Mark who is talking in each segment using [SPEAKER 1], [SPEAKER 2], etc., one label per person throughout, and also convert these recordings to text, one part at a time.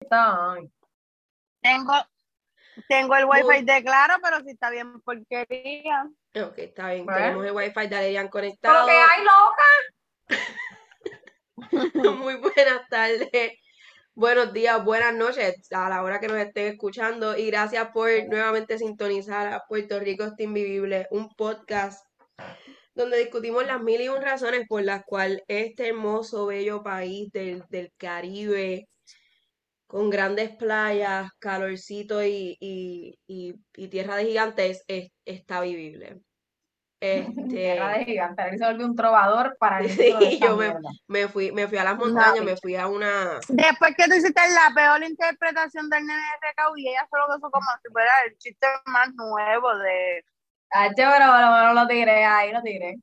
[SPEAKER 1] están?
[SPEAKER 2] Tengo, tengo el wifi de claro, pero si está bien porquería.
[SPEAKER 3] Ok, está bien. Tenemos el wifi de
[SPEAKER 1] ¿Pero
[SPEAKER 3] conectado.
[SPEAKER 1] qué hay, loca?
[SPEAKER 3] Muy buenas tardes, buenos días, buenas noches a la hora que nos estén escuchando y gracias por nuevamente sintonizar a Puerto Rico está invivible, un podcast donde discutimos las mil y un razones por las cuales este hermoso, bello país del, del Caribe, con grandes playas, calorcito y, y, y, y tierra de gigantes, es- está vivible. Este,
[SPEAKER 1] Tierra de gigante. Él se volvió un trovador para el
[SPEAKER 3] Sí, yo me- me fui, me fui a las montañas, me fui a una...
[SPEAKER 2] Después que tú hiciste la peor interpretación del nene de Recau y ella solo hizo como si fuera el chiste más nuevo de...
[SPEAKER 1] Ah, che, pero menos lo tiré ahí, lo tiré.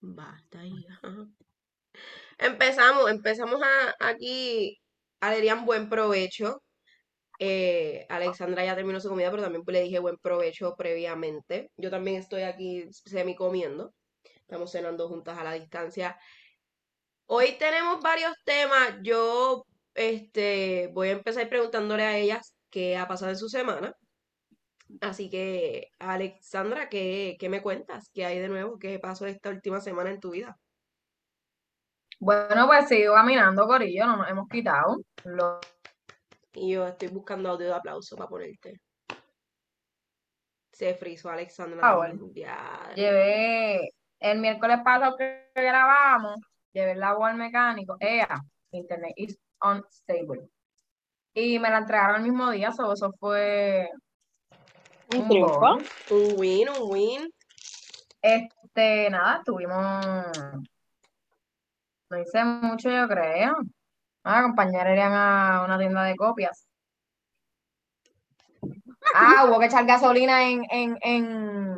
[SPEAKER 3] Basta, hija. Empezamos, empezamos a, aquí. Alerian, buen provecho. Eh, Alexandra ya terminó su comida, pero también le dije buen provecho previamente. Yo también estoy aquí semi comiendo. Estamos cenando juntas a la distancia. Hoy tenemos varios temas. Yo este, voy a empezar preguntándole a ellas qué ha pasado en su semana. Así que, Alexandra, ¿qué, qué me cuentas? ¿Qué hay de nuevo? ¿Qué pasó esta última semana en tu vida?
[SPEAKER 1] Bueno, pues sigo caminando, Corillo, no nos hemos quitado. Lo-
[SPEAKER 3] Y yo estoy buscando audio de aplauso para ponerte. Se frizó Alexandra.
[SPEAKER 1] Ah.
[SPEAKER 3] Ya.
[SPEAKER 1] Llevé el miércoles pasado que grabamos, llevé el agua al mecánico. Ella, internet is unstable. Y me la entregaron el mismo día, so eso fue
[SPEAKER 2] Un
[SPEAKER 1] un
[SPEAKER 2] triunfo.
[SPEAKER 1] bonus.
[SPEAKER 3] Un win, un win.
[SPEAKER 1] Este, nada, estuvimos. No hice mucho, yo creo. Ah, acompañar irían a una tienda de copias. Ah, hubo que echar gasolina en, en, en,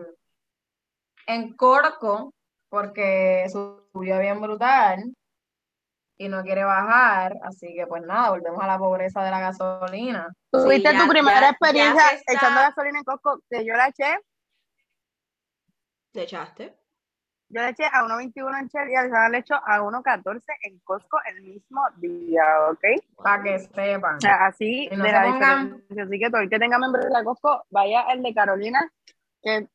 [SPEAKER 1] en Corco porque subió bien brutal y no quiere bajar. Así que, pues nada, volvemos a la pobreza de la gasolina.
[SPEAKER 2] Tuviste tu primera
[SPEAKER 3] ya-
[SPEAKER 2] experiencia
[SPEAKER 3] ya
[SPEAKER 2] echando gasolina en Costco, que yo la eché,
[SPEAKER 3] ¿Te echaste?
[SPEAKER 2] Yo la eché a 1.21 en Shell y Alexandra le echó a 1.14 en Costco el mismo día, ¿ok?
[SPEAKER 1] Para que sepan.
[SPEAKER 2] O sea, así
[SPEAKER 1] no
[SPEAKER 2] de
[SPEAKER 1] se
[SPEAKER 2] la
[SPEAKER 1] pongan-
[SPEAKER 2] diferencia. Así que todo el que tenga membresía de Costco, vaya el de Carolina, que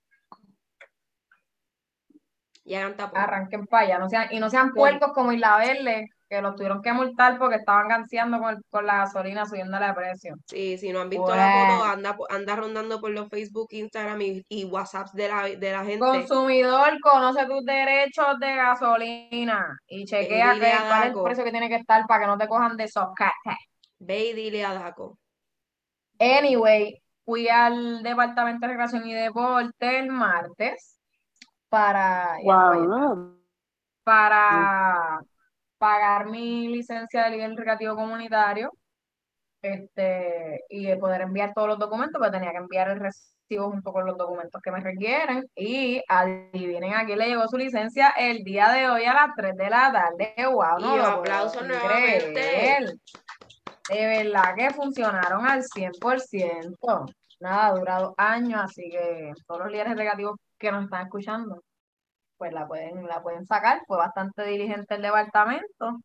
[SPEAKER 3] Y hagan tapón.
[SPEAKER 1] Arranquen para allá, no sean, y no sean puercos como Isla Verde, que los tuvieron que multar porque estaban ganseando con, el- con la gasolina subiéndole de precio.
[SPEAKER 3] Sí, si no han visto la foto, anda, anda rondando por los Facebook, Instagram y, y WhatsApps de la, de la gente.
[SPEAKER 1] Consumidor, conoce tus derechos de gasolina y chequea que- cuál es el precio que tiene que estar para que no te cojan de socate.
[SPEAKER 3] Ve y dile a Daco.
[SPEAKER 1] Anyway, fui al Departamento de Recreación y Deporte el martes para,
[SPEAKER 2] wow.
[SPEAKER 1] para pagar mi licencia de nivel recreativo comunitario este, y poder enviar todos los documentos, pues tenía que enviar el recibo junto con los documentos que me requieren. Y adivinen a quién le llegó su licencia el día de hoy a las 3 de la tarde. ¡Wow!
[SPEAKER 3] Y
[SPEAKER 1] No lo puedo
[SPEAKER 3] aplausos
[SPEAKER 1] creer.
[SPEAKER 3] nuevamente.
[SPEAKER 1] De verdad que funcionaron al 100%. Nada, ha durado años, así que todos los líderes recreativos que nos están escuchando, pues la pueden, la pueden sacar. Fue bastante diligente el departamento.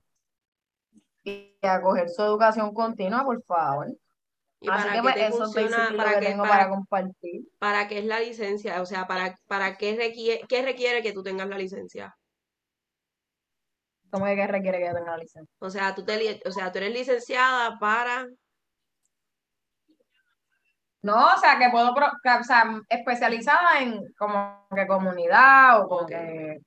[SPEAKER 1] Y a coger su educación continua, por favor.
[SPEAKER 3] ¿Y
[SPEAKER 1] Así
[SPEAKER 3] para
[SPEAKER 1] que
[SPEAKER 3] qué
[SPEAKER 1] pues
[SPEAKER 3] te
[SPEAKER 1] eso es
[SPEAKER 3] funciona? ¿Para
[SPEAKER 1] que tengo
[SPEAKER 3] para,
[SPEAKER 1] para compartir.
[SPEAKER 3] para qué es la licencia? O sea, ¿para, para qué requiere, qué requiere que tú tengas la licencia?
[SPEAKER 1] ¿Cómo es que requiere que yo tenga la licencia?
[SPEAKER 3] O sea, tú te, o sea, tú eres licenciada para...
[SPEAKER 1] No, o sea, que puedo, pro- que, o sea, especializada en como que comunidad o como que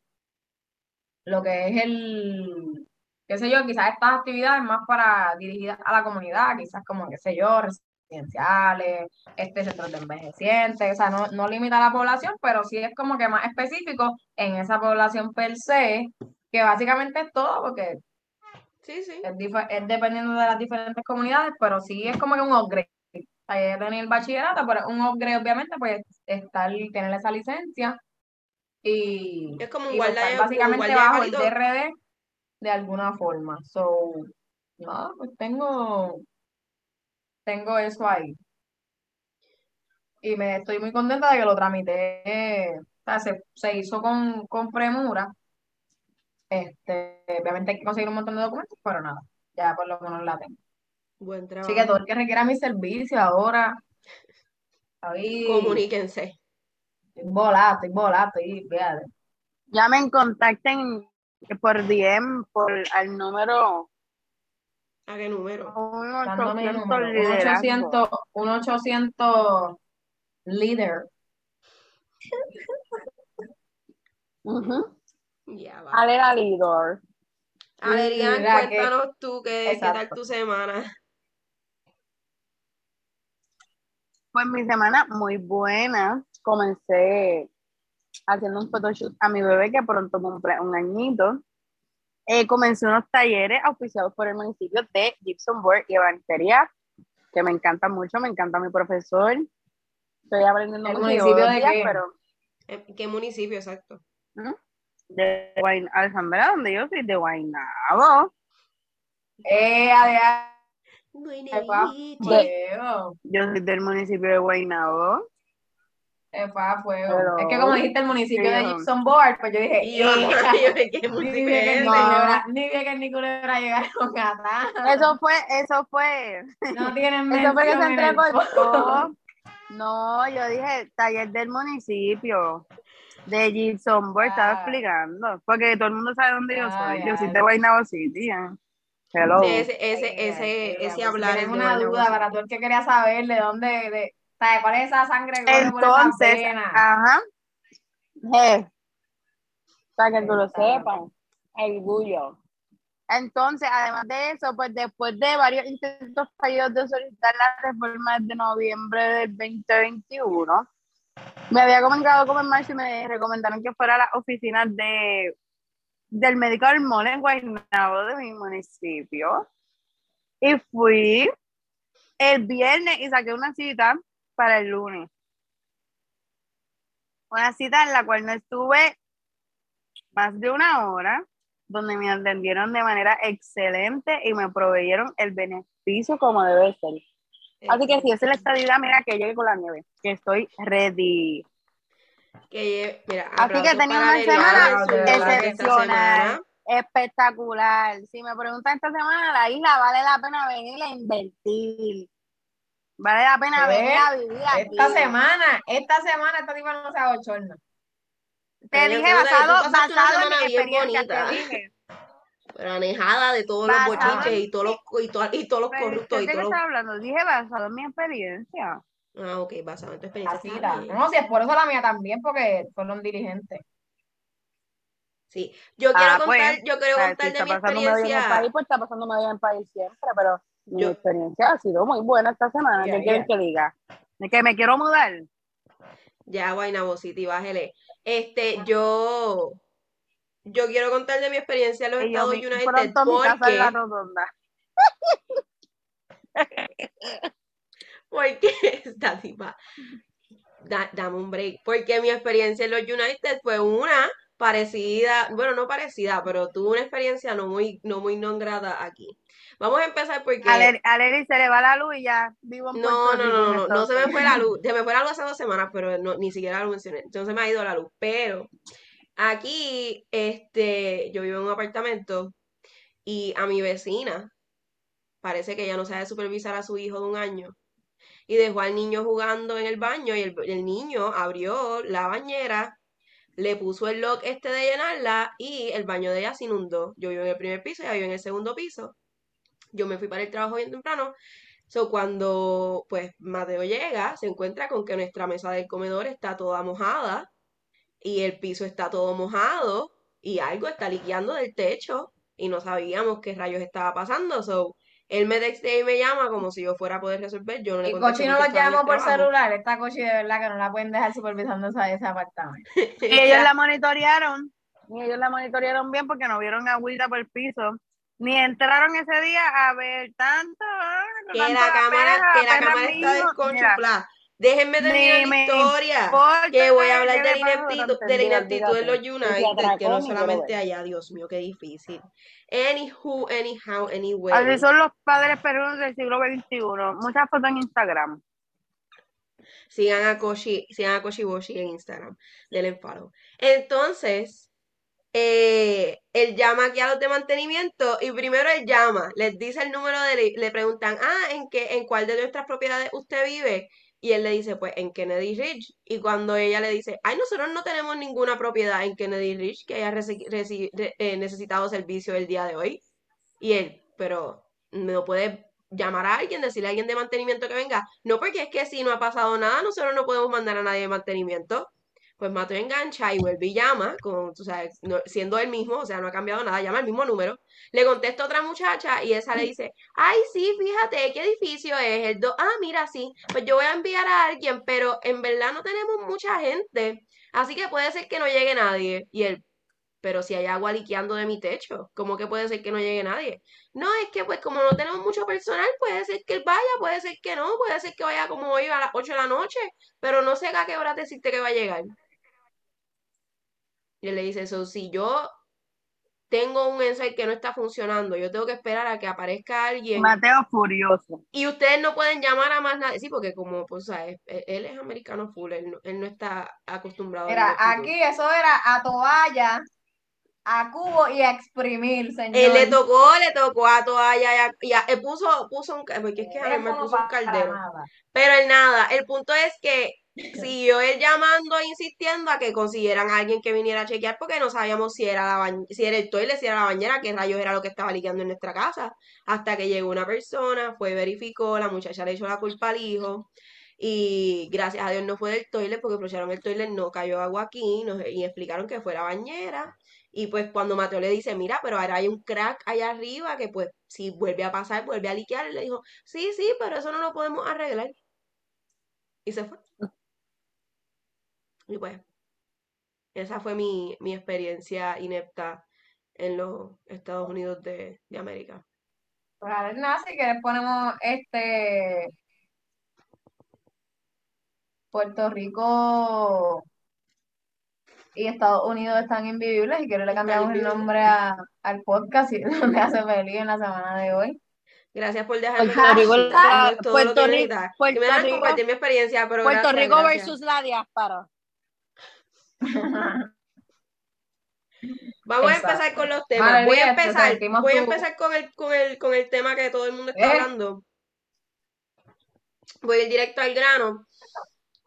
[SPEAKER 1] lo que es el, qué sé yo, quizás estas actividades más para dirigidas a la comunidad, quizás como, qué sé yo, residenciales, este centros de envejecientes, o sea, no, no limita a la población, pero sí es como que más específico en esa población per se, que básicamente es todo, porque
[SPEAKER 3] Sí, sí.
[SPEAKER 1] es, es dependiendo de las diferentes comunidades, pero sí es como que un upgrade. Hay que tener el bachillerato, pero un upgrade, obviamente, pues estar, tener esa licencia y,
[SPEAKER 3] Es como un
[SPEAKER 1] pues,
[SPEAKER 3] guardia de-
[SPEAKER 1] estar
[SPEAKER 3] un
[SPEAKER 1] básicamente
[SPEAKER 3] guardia de
[SPEAKER 1] bajo el. DRD de alguna forma. So, no, pues tengo, tengo eso ahí. Y me estoy muy contenta de que lo tramité, o sea, se, se hizo con, con premura. Este, obviamente hay que conseguir un montón de documentos, pero nada, ya por lo menos la tengo.
[SPEAKER 3] Buen
[SPEAKER 1] Así que
[SPEAKER 3] trabajo.
[SPEAKER 1] todo el que requiera mi servicio ahora, ahí,
[SPEAKER 3] Comuníquense.
[SPEAKER 1] estoy volada, estoy volada, estoy, fíjate.
[SPEAKER 2] Llamen, contacten por DM por al número
[SPEAKER 3] ¿A qué número?
[SPEAKER 1] Mi
[SPEAKER 2] 1800
[SPEAKER 1] número, un
[SPEAKER 2] liderazgo.
[SPEAKER 1] 800, un 800 líder.
[SPEAKER 2] Ujú.
[SPEAKER 3] Ya va.
[SPEAKER 2] Alera Lidor.
[SPEAKER 3] Adrián,
[SPEAKER 1] Mira que-
[SPEAKER 3] cuéntanos tú qué, qué tal tu semana.
[SPEAKER 2] Pues mi semana muy buena. Comencé haciendo un photoshoot a mi bebé que pronto cumple un añito. Eh, comencé unos talleres auspiciados por el municipio de Gibson Board y Evangelia, que me encanta mucho, me encanta mi profesor. Estoy aprendiendo
[SPEAKER 1] ¿El
[SPEAKER 2] mucho
[SPEAKER 1] municipio de
[SPEAKER 2] días,
[SPEAKER 1] qué?
[SPEAKER 2] pero
[SPEAKER 3] ¿En qué municipio exacto?
[SPEAKER 2] de Guayn- Alhambra, donde yo soy de Guaynabo.
[SPEAKER 1] Eh, Adrián, fuego,
[SPEAKER 2] Yo soy del municipio de Guaynabo.
[SPEAKER 1] fuego.
[SPEAKER 2] Pero-
[SPEAKER 1] Es que como dijiste el municipio de. Gibson Board, pues yo dije,
[SPEAKER 3] Y yo,
[SPEAKER 1] "Eh".
[SPEAKER 3] yo, ¿qué
[SPEAKER 1] Ni
[SPEAKER 3] municipio
[SPEAKER 1] que ni que ni culebra llegaron acá.
[SPEAKER 2] Eso fue, eso fue.
[SPEAKER 1] No tienen
[SPEAKER 2] Eso fue que se entrecortó. No, yo dije taller del municipio de Gibson Board, estaba
[SPEAKER 1] Ah.
[SPEAKER 2] explicando. Porque todo el mundo sabe dónde yo
[SPEAKER 1] Ay,
[SPEAKER 2] soy. Yo soy de Guaynabo City. ¿eh? Hello.
[SPEAKER 3] Sí, ese, ese,
[SPEAKER 1] Ay,
[SPEAKER 3] ese, ese hablar
[SPEAKER 1] si
[SPEAKER 3] es de
[SPEAKER 1] una duda para todo el que quería saber de dónde, de, ¿sabes? ¿Cuál es esa sangre que por
[SPEAKER 2] Entonces,
[SPEAKER 1] venas?
[SPEAKER 2] ajá. Para que tú lo sepas. Orgullo. Entonces, además de eso, pues después de varios intentos fallidos de solicitar la reforma de noviembre del 2021, me había comunicado con el marzo y me recomendaron que fuera a la oficina de, del médico del en Guaynabo de mi municipio. Y fui el viernes y saqué una cita para el lunes. Una cita en la cual no estuve más de una hora, donde me atendieron de manera excelente y me proveyeron el beneficio como debe ser. Así que si es la estadía, mira que llegue con la nieve, que estoy ready.
[SPEAKER 3] Que mira,
[SPEAKER 2] Así que tenía una semana excepcional. Espectacular. Si me preguntan esta semana, la isla vale la pena venir a invertir. Vale la pena
[SPEAKER 1] ¿Qué?
[SPEAKER 2] venir a vivir aquí.
[SPEAKER 1] Esta semana, esta semana esta tipa no se abochorna.
[SPEAKER 2] Te
[SPEAKER 3] Pero
[SPEAKER 2] dije basado, basado en mi experiencia,
[SPEAKER 3] bonita.
[SPEAKER 2] te dije.
[SPEAKER 3] Pero anejada de todos los
[SPEAKER 2] Basado
[SPEAKER 3] bochinches
[SPEAKER 2] en
[SPEAKER 3] y todos los, y, to- y todos los corruptos
[SPEAKER 2] ¿De
[SPEAKER 3] y
[SPEAKER 2] qué
[SPEAKER 3] los...
[SPEAKER 2] estás hablando? Dije basado en mi experiencia.
[SPEAKER 3] Ah, ok, basado en tu experiencia. está
[SPEAKER 1] cita.
[SPEAKER 3] bien.
[SPEAKER 1] No, si es por eso la mía también, porque fueron diligentes.
[SPEAKER 3] Sí, yo quiero
[SPEAKER 2] Ah, pues,
[SPEAKER 3] contar, yo quiero contar
[SPEAKER 2] si
[SPEAKER 3] de
[SPEAKER 2] está
[SPEAKER 3] mi
[SPEAKER 2] medio en el
[SPEAKER 3] experiencia.
[SPEAKER 2] país, pues está pasando medio en el país siempre, pero mi
[SPEAKER 3] Yo-
[SPEAKER 2] experiencia ha sido muy buena esta semana. ¿Qué quieren que diga? ¿De que me quiero mudar?
[SPEAKER 3] Ya, Guaynabo City, bájele. Este, yo, yo quiero contar de mi experiencia en los
[SPEAKER 2] Y
[SPEAKER 3] Estados
[SPEAKER 2] mi-
[SPEAKER 3] United
[SPEAKER 2] pronto mi casa en la
[SPEAKER 3] porque,
[SPEAKER 2] rotonda.
[SPEAKER 3] porque esta tipa, da- dame un break, porque mi experiencia en los United fue una parecida, bueno, no parecida, pero tuve una experiencia no muy, no muy non grata aquí. Vamos a empezar porque
[SPEAKER 2] A se le va la luz y ya vivo en
[SPEAKER 3] No, no, no, no, no se me fue la luz. Se me fue la luz hace dos semanas, pero no, ni siquiera lo mencioné. Entonces me ha ido la luz. Pero aquí, este, yo vivo en un apartamento y a mi vecina parece que ella no sabe supervisar a su hijo de un año. Y dejó al niño jugando en el baño y el, niño abrió la bañera, le puso el lock este de llenarla y el baño de ella se inundó. Yo vivo en el primer piso, ella vive en el segundo piso. Yo me fui para el trabajo bien temprano. So, cuando pues Mateo llega, se encuentra con que nuestra mesa del comedor está toda mojada y el piso está todo mojado y algo está liqueando del techo y no sabíamos qué rayos estaba pasando. So, él me textea y me llama como si yo fuera a poder resolver. Yo no le
[SPEAKER 1] Y Cochi no los llamó por
[SPEAKER 3] trabajo.
[SPEAKER 1] celular. Esta Cochi de verdad que no la pueden dejar supervisando esa- ese apartamento.
[SPEAKER 2] Y ellos la monitorearon. Y ellos la monitorearon bien porque no vieron agüita por el piso. Ni entraron ese día a ver tanto. ah,
[SPEAKER 3] que
[SPEAKER 2] tanto
[SPEAKER 3] la cámara, que la cámara está desconchuflada. Déjenme terminar la historia.
[SPEAKER 2] importa
[SPEAKER 3] Que voy a hablar de la ineptitud, de la ineptitud de los United, que no solamente allá, Dios mío, qué difícil. Anywho, anyhow, anyway.
[SPEAKER 2] Así son los padres peruanos del siglo XXI. Muchas fotos en Instagram.
[SPEAKER 3] Sigan a Koshi, sigan a Koshi Boshi en Instagram. Denle follow. Entonces, eh, él llama aquí a los de mantenimiento y primero él llama, les dice el número de, le preguntan, ah, ¿en qué, en cuál de nuestras propiedades usted vive? Y él le dice, pues en Kennedy Ridge. Y cuando ella le dice, ay, nosotros no tenemos ninguna propiedad en Kennedy Ridge que haya eh, necesitado servicio el día de hoy. Y él, pero no puede llamar a alguien, decirle a alguien de mantenimiento que venga. No, porque es que si no ha pasado nada, nosotros no podemos mandar a nadie de mantenimiento. Pues Mato engancha y vuelve y llama, con, tú sabes, siendo él mismo, o sea, no ha cambiado nada, llama el mismo número. Le contesta otra muchacha y esa le dice, ay, sí, fíjate, ¿qué edificio es? El do ah, mira, sí, pues yo voy a enviar a alguien, pero en verdad no tenemos mucha gente, así que puede ser que no llegue nadie. Y él, pero si hay agua liqueando de mi techo, ¿cómo que puede ser que no llegue nadie? No, es que pues como no tenemos mucho personal, puede ser que él vaya, puede ser que no, puede ser que vaya como hoy a las 8 de la noche, pero no sé a qué hora decirte que va a llegar. Y él le dice, eso, si yo tengo un ensayo que no está funcionando, yo tengo que esperar a que aparezca alguien.
[SPEAKER 2] Mateo furioso.
[SPEAKER 3] Y ustedes no pueden llamar a más nadie, sí, porque como, pues, ¿sabes? Él es americano full, él no, él no está acostumbrado
[SPEAKER 1] Mira, aquí eso era a toalla, a cubo y a exprimir, señor.
[SPEAKER 3] Él le tocó, le tocó a toalla y a, él puso, puso un, porque es que a me puso un caldero. Pero el nada, el punto es que siguió él llamando e insistiendo a que consiguieran a alguien que viniera a chequear porque no sabíamos si era, la si era el toilet, si era la bañera, qué rayos era lo que estaba liqueando en nuestra casa. Hasta que llegó una persona, fue, verificó, la muchacha le echó la culpa al hijo y gracias a Dios no fue del toilet porque aprovecharon el toilet, no cayó agua aquí y explicaron que fue la bañera. Y pues cuando Mateo le dice, mira, pero ahora hay un crack allá arriba que pues si vuelve a pasar, vuelve a liquear, le dijo, sí, sí, pero eso no lo podemos arreglar. Y se fue. Y pues, esa fue mi, experiencia inepta en los Estados Unidos de, América.
[SPEAKER 1] Pues a ver, nada, si quieres ponemos este Puerto Rico y Estados Unidos están invivibles y quiero le cambiamos el nombre al podcast y donde hace feliz en la semana de hoy.
[SPEAKER 3] Gracias por dejarme Puerto Rico, Puerto Rico, Puerto Rico, compartir mi experiencia, pero
[SPEAKER 2] Puerto Rico versus la diáspora.
[SPEAKER 3] Vamos a empezar con los temas. voy a empezar, voy a empezar con el, con el, con el tema que todo el mundo está ¿Eh? hablando. Voy a ir directo al grano.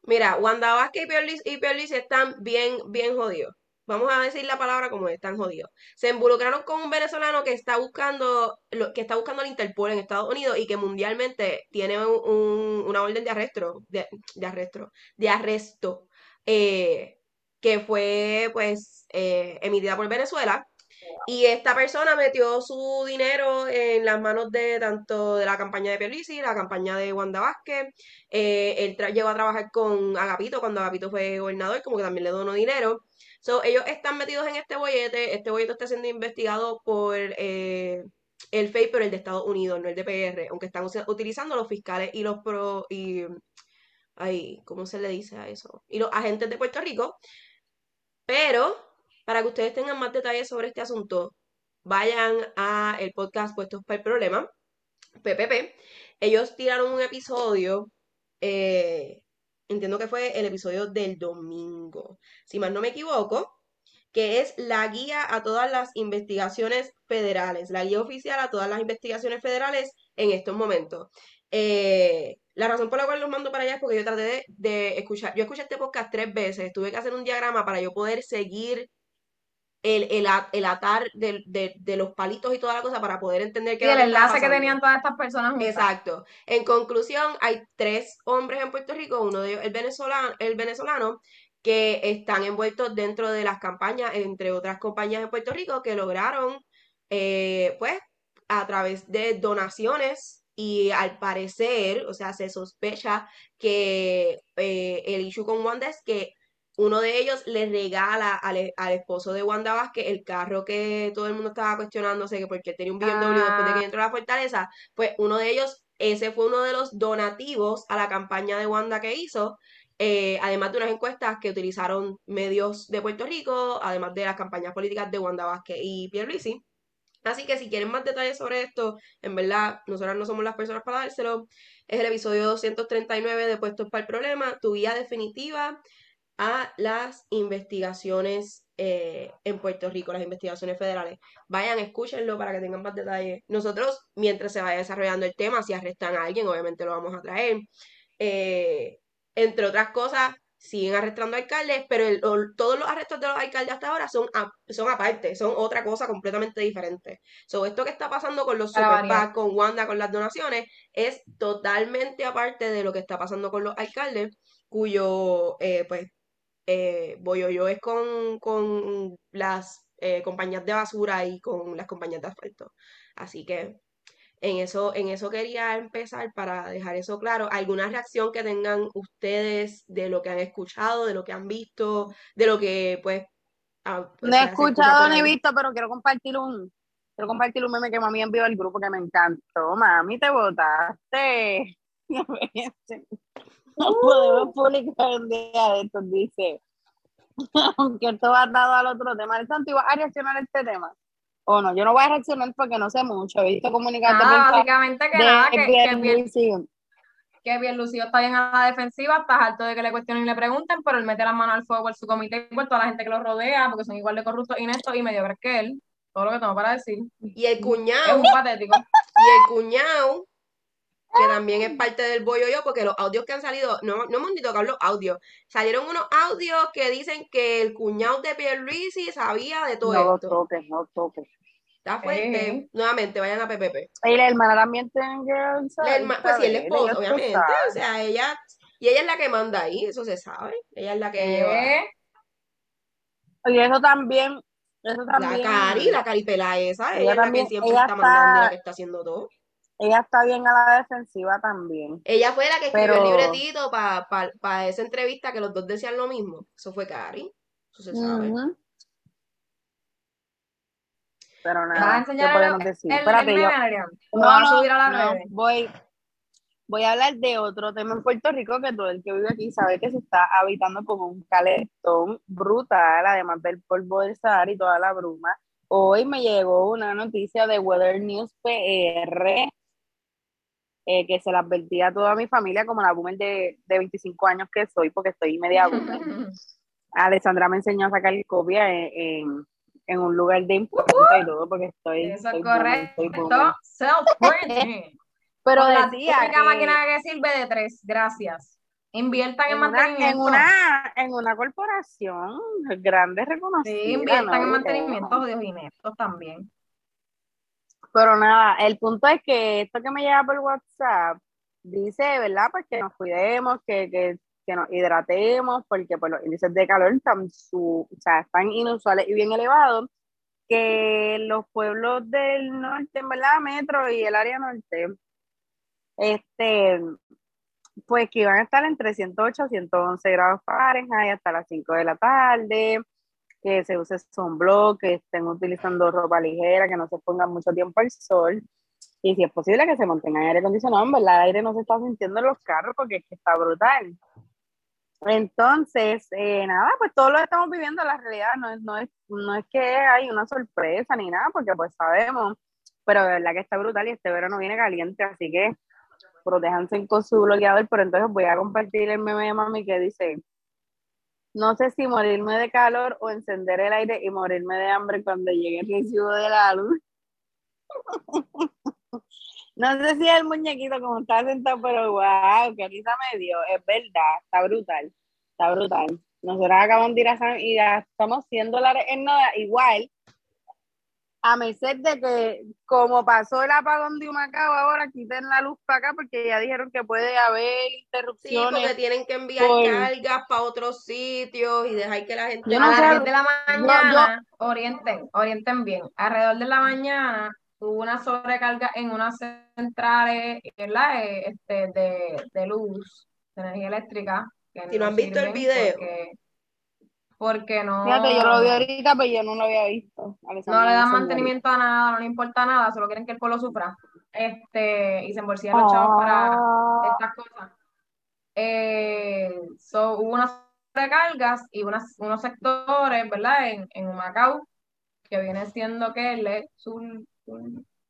[SPEAKER 3] Mira, Wanda Vázquez y Pierlis, están bien, bien jodidos. Vamos a decir la palabra como están jodidos. Se involucraron con un venezolano que está buscando, que está buscando al Interpol en Estados Unidos y que mundialmente tiene un, una orden de arresto, de, de arresto, de arresto, eh, que fue pues eh, emitida por Venezuela. Y esta persona metió su dinero en las manos de tanto de la campaña de Pierluisi, la campaña de Wanda Vázquez. Eh, él llegó a trabajar con Agapito cuando Agapito fue gobernador, como que también le donó dinero. So, ellos están metidos en este bollete. Este bollete está siendo investigado por eh, el FEI, pero el de Estados Unidos, no el de PR, aunque están utilizando los fiscales y los pro. Y, ay, ¿Cómo se le dice a eso? Y los agentes de Puerto Rico pero para que ustedes tengan más detalles sobre este asunto, vayan a el podcast Puestos para el Problema, PPP. Ellos tiraron un episodio, eh, entiendo que fue el episodio del domingo, si mal no me equivoco, que es la guía a todas las investigaciones federales, la guía oficial a todas las investigaciones federales en estos momentos. Eh, la razón por la cual los mando para allá es porque yo traté de, escuchar, yo escuché este podcast tres veces, tuve que hacer un diagrama para yo poder seguir el, el, atar de, de, los palitos y toda la cosa para poder entender
[SPEAKER 1] qué y el enlace que tenían todas estas personas.
[SPEAKER 3] Exacto. En conclusión, hay tres hombres en Puerto Rico, uno de ellos el venezolano, el venezolano, que están envueltos dentro de las campañas, entre otras compañías en Puerto Rico, que lograron, eh, pues, a través de donaciones y al parecer, o sea, se sospecha que eh, el issue con Wanda es que uno de ellos le regala al, esposo de Wanda Vázquez el carro que todo el mundo estaba cuestionándose que porque tenía un BMW después de que ah. entró a la fortaleza, pues uno de ellos, ese fue uno de los donativos a la campaña de Wanda que hizo, eh, además de unas encuestas que utilizaron medios de Puerto Rico, además de las campañas políticas de Wanda Vázquez y Pierre Pierluisi. Así que si quieren más detalles sobre esto, en verdad, nosotros no somos las personas para dárselo. Es el episodio 239 de Puestos para el Problema, tu guía definitiva a las investigaciones eh, en Puerto Rico, las investigaciones federales. Vayan, escúchenlo para que tengan más detalles. Nosotros, mientras se vaya desarrollando el tema, si arrestan a alguien, obviamente lo vamos a traer. Eh, entre otras cosas, siguen arrestando alcaldes, pero todos los arrestos de los alcaldes hasta ahora son, son aparte, son otra cosa completamente diferente. So, esto que está pasando con los super con Wanda, con las donaciones, es totalmente aparte de lo que está pasando con los alcaldes, cuyo, eh, pues, eh, yo es con, con las eh, compañías de basura y con las compañías de asfalto. Así que en eso, en eso quería empezar para dejar eso claro. ¿Alguna reacción que tengan ustedes de lo que han escuchado, de lo que han visto, de lo que pues...
[SPEAKER 2] Ah, no he escuchado ni visto, pero quiero compartir un, quiero compartir un meme que mami envió al grupo que me encantó. Mami, te votaste. No podemos publicar un día de esto, dice. Aunque esto va dado al otro tema. ¿El Santi va a reaccionar a este tema? O no, yo no voy a reaccionar porque no sé mucho, he visto
[SPEAKER 1] ah, básicamente que nada, que, bien, Lucio. que bien Lucio está bien a la defensiva, está harto de que le cuestionen y le pregunten, pero él mete la mano al fuego por su comité y por toda la gente que lo rodea, porque son igual de corruptos, ineptos y mediocres que él, todo lo que tengo para decir.
[SPEAKER 3] Y el cuñado. Es
[SPEAKER 1] un patético.
[SPEAKER 3] Y el cuñado que también es parte del bollo yo, porque los audios que han salido, no, no hemos ni tocado los audios, salieron unos audios que dicen que el cuñado de Pierluisi sabía de todo
[SPEAKER 2] no
[SPEAKER 3] esto.
[SPEAKER 2] No toques, no toques.
[SPEAKER 3] Está fuerte. Eh. Nuevamente, vayan a PPP.
[SPEAKER 2] Y la hermana también tiene que...
[SPEAKER 3] pues sí, el esposo, obviamente. O sea, ella... Y ella es la que manda ahí, eso se sabe. Ella es la que lleva...
[SPEAKER 2] Y eso también... Eso también...
[SPEAKER 3] La Cari, la Caripela esa, ella, es la que siempre está mandando y la que está haciendo todo
[SPEAKER 2] ella está bien a la defensiva también.
[SPEAKER 3] Ella fue la que escribió el libretito para esa entrevista que los dos decían lo mismo. Eso fue Cari. Eso se sabe.
[SPEAKER 2] Pero nada, ¿qué podemos decir? Espérate, yo. No, no, subir a la no, voy, voy a hablar de otro tema en Puerto Rico que todo el que vive aquí sabe que se está habitando como un calentón brutal, además del polvo del Sahara y toda la bruma. Hoy me llegó una noticia de Weather News PR eh, que se la advertía a toda mi familia como la boomer de, de 25 años que soy, porque estoy media boomer. Alessandra me enseñó a sacar copia en, en, un lugar de importancia y todo, porque estoy...
[SPEAKER 1] Eso es correcto, self
[SPEAKER 2] Pero decía
[SPEAKER 1] que... máquina que sirve de tres, gracias. Inviertan en, mantenimiento.
[SPEAKER 2] en, una, en una corporación grande reconocida.
[SPEAKER 1] Sí, inviertan en mantenimiento, Dios ineptos también.
[SPEAKER 2] Pero nada, el punto es que esto que me llega por WhatsApp dice, ¿verdad? Pues que nos cuidemos, que, que, que nos hidratemos, porque pues, los índices de calor están, su, o sea, están inusuales y bien elevados, que los pueblos del norte, ¿verdad? Metro y el área norte, este, pues que iban a estar entre 108 y 111 grados Fahrenheit hasta las 5 de la tarde, que se use sunblock, que estén utilizando ropa ligera, que no se pongan mucho tiempo al sol. Y si es posible que se mantengan aire acondicionado, en verdad el aire no se está sintiendo en los carros porque es que está brutal. Entonces, eh, nada, pues todo lo estamos viviendo, la realidad no es, no, es, no es que hay una sorpresa ni nada, porque pues sabemos, pero de verdad que está brutal y este verano viene caliente, así que protéjanse con su bloqueador, pero entonces voy a compartir el meme de mami que dice, no sé si morirme de calor o encender el aire y morirme de hambre cuando llegue el recibo de la luz. no sé si el muñequito como está sentado, pero wow, qué risa me dio. Es verdad, está brutal. Está brutal. Nosotros acabamos de ir a y ya estamos haciendo la en nada. Igual, a merced de que como pasó el apagón de Humacao, ahora quiten la luz para acá porque ya dijeron que puede haber interrupciones.
[SPEAKER 3] Sí, porque tienen que enviar cargas para otros sitios y dejar que la gente...
[SPEAKER 1] a las 10 de la mañana, orienten, orienten bien. Alrededor de la mañana hubo una sobrecarga en unas centrales ¿verdad? Eh, este, de, de luz, de energía eléctrica.
[SPEAKER 3] si no han visto el video
[SPEAKER 1] porque no.
[SPEAKER 2] Fíjate, yo lo vi ahorita, pero yo no lo había visto.
[SPEAKER 1] no le dan mantenimiento a nada, no le importa nada, solo quieren que el pueblo sufra. Este, y se embolsillan los chavos para ah. estas cosas. Eh, hubo unas recargas y unas, unos sectores, ¿verdad? En, en Macao, que viene siendo que el sur,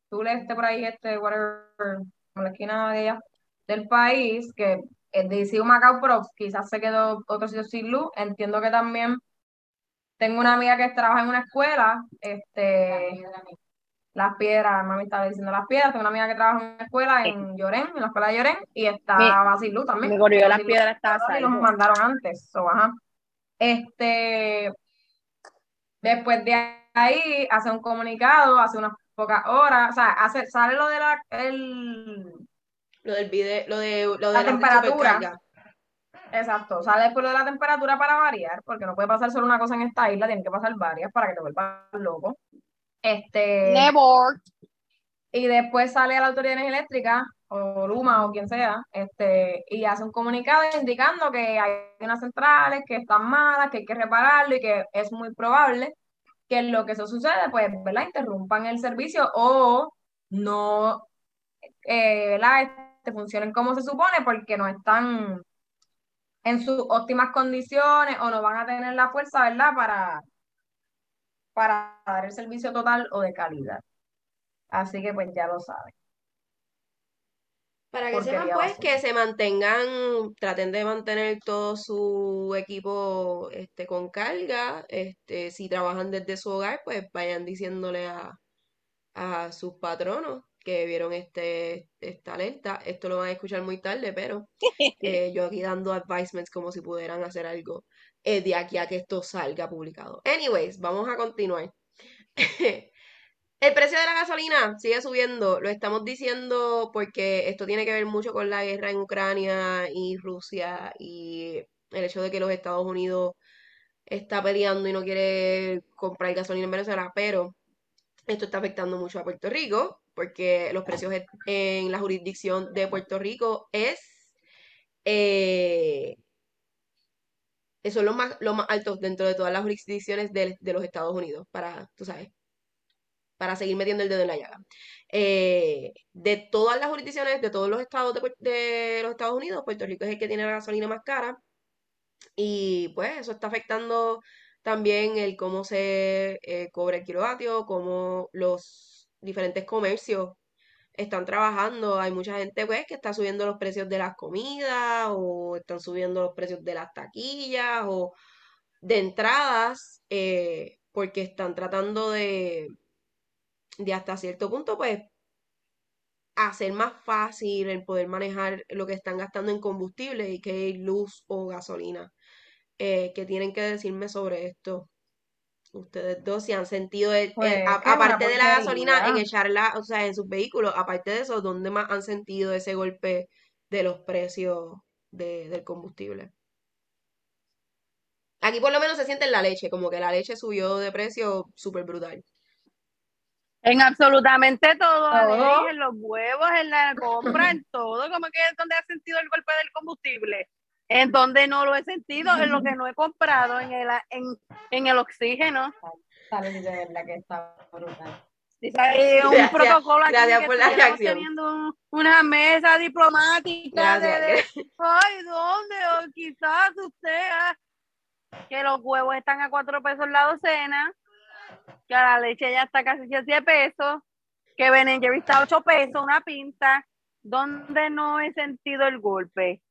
[SPEAKER 1] sur, este por ahí, este, whatever, en la esquina de allá, del país, que el de Macao, pero quizás se quedó otro sitio sin luz. Entiendo que también tengo una amiga que trabaja en una escuela, este, las piedras, mami estaba diciendo las piedras, tengo una amiga que trabaja en una escuela en Llorén, en la escuela de Llorén, y estaba sin luz también.
[SPEAKER 2] Me corrió las piedras, estaba
[SPEAKER 1] Y los mandaron antes, so, ajá. Este, después de ahí, hace un comunicado, hace unas pocas horas, o sea, hace, sale lo de la, el...
[SPEAKER 3] Lo del video, lo de, lo de
[SPEAKER 1] la, temperatura. Exacto, sale después de la temperatura para variar, porque no puede pasar solo una cosa en esta isla, tiene que pasar varias para que te vuelvas loco. Este.
[SPEAKER 2] Never.
[SPEAKER 1] Y después sale a la Autoridad de Energía Eléctrica, o Luma, o quien sea, este, y hace un comunicado indicando que hay unas centrales que están malas, que hay que repararlo y que es muy probable que lo que eso sucede, pues, ¿verdad? Interrumpan el servicio o no, eh, ¿verdad? Este, funcionen como se supone porque no están en sus óptimas condiciones o no van a tener la fuerza, ¿verdad? Para, para dar el servicio total o de calidad. Así que pues ya lo saben.
[SPEAKER 3] Para que sepan pues que se mantengan, traten de mantener todo su equipo este, con carga. Este, si trabajan desde su hogar, pues vayan diciéndole a, a sus patronos que vieron este, esta alerta. Esto lo van a escuchar muy tarde, pero eh, yo aquí dando advisements como si pudieran hacer algo eh, de aquí a que esto salga publicado. Anyways, vamos a continuar. El precio de la gasolina sigue subiendo, lo estamos diciendo porque esto tiene que ver mucho con la guerra en Ucrania y Rusia y el hecho de que los Estados Unidos está peleando y no quiere comprar gasolina en Venezuela, pero esto está afectando mucho a Puerto Rico porque los precios en la jurisdicción de Puerto Rico es eh, son los más, los más altos dentro de todas las jurisdicciones de, los Estados Unidos, para, tú sabes, para seguir metiendo el dedo en la llaga. Eh, de todas las jurisdicciones, de todos los estados de, los Estados Unidos, Puerto Rico es el que tiene la gasolina más cara. Y pues eso está afectando también el cómo se eh, cobra el kilovatio, cómo los diferentes comercios están trabajando. Hay mucha gente pues que está subiendo los precios de las comidas o están subiendo los precios de las taquillas o de entradas eh, porque están tratando de, de hasta cierto punto pues hacer más fácil el poder manejar lo que están gastando en combustible y que hay luz o gasolina. Eh, ¿Qué tienen que decirme sobre esto? Ustedes dos si han sentido, el, pues, aparte de la gasolina, en echarla, o sea, en sus vehículos, aparte de eso, ¿dónde más han sentido ese golpe de los precios del combustible? Aquí por lo menos se siente en la leche, como que la leche subió de precio súper brutal.
[SPEAKER 2] En absolutamente todo, en los huevos, en la compra, en todo, como que es donde ha sentido el golpe del combustible en donde no lo he sentido, en lo que no he comprado, en el, en, el oxígeno.
[SPEAKER 1] Sabes de verdad que está brutal.
[SPEAKER 2] un protocolo aquí gracias por la reacción. teniendo una mesa diplomática de, ay, ¿dónde? O quizás usted que los huevos están a cuatro pesos la docena, que la leche ya está casi a 7 pesos, que Ben Jerry está a 8 pesos, una pinta, donde no he sentido el golpe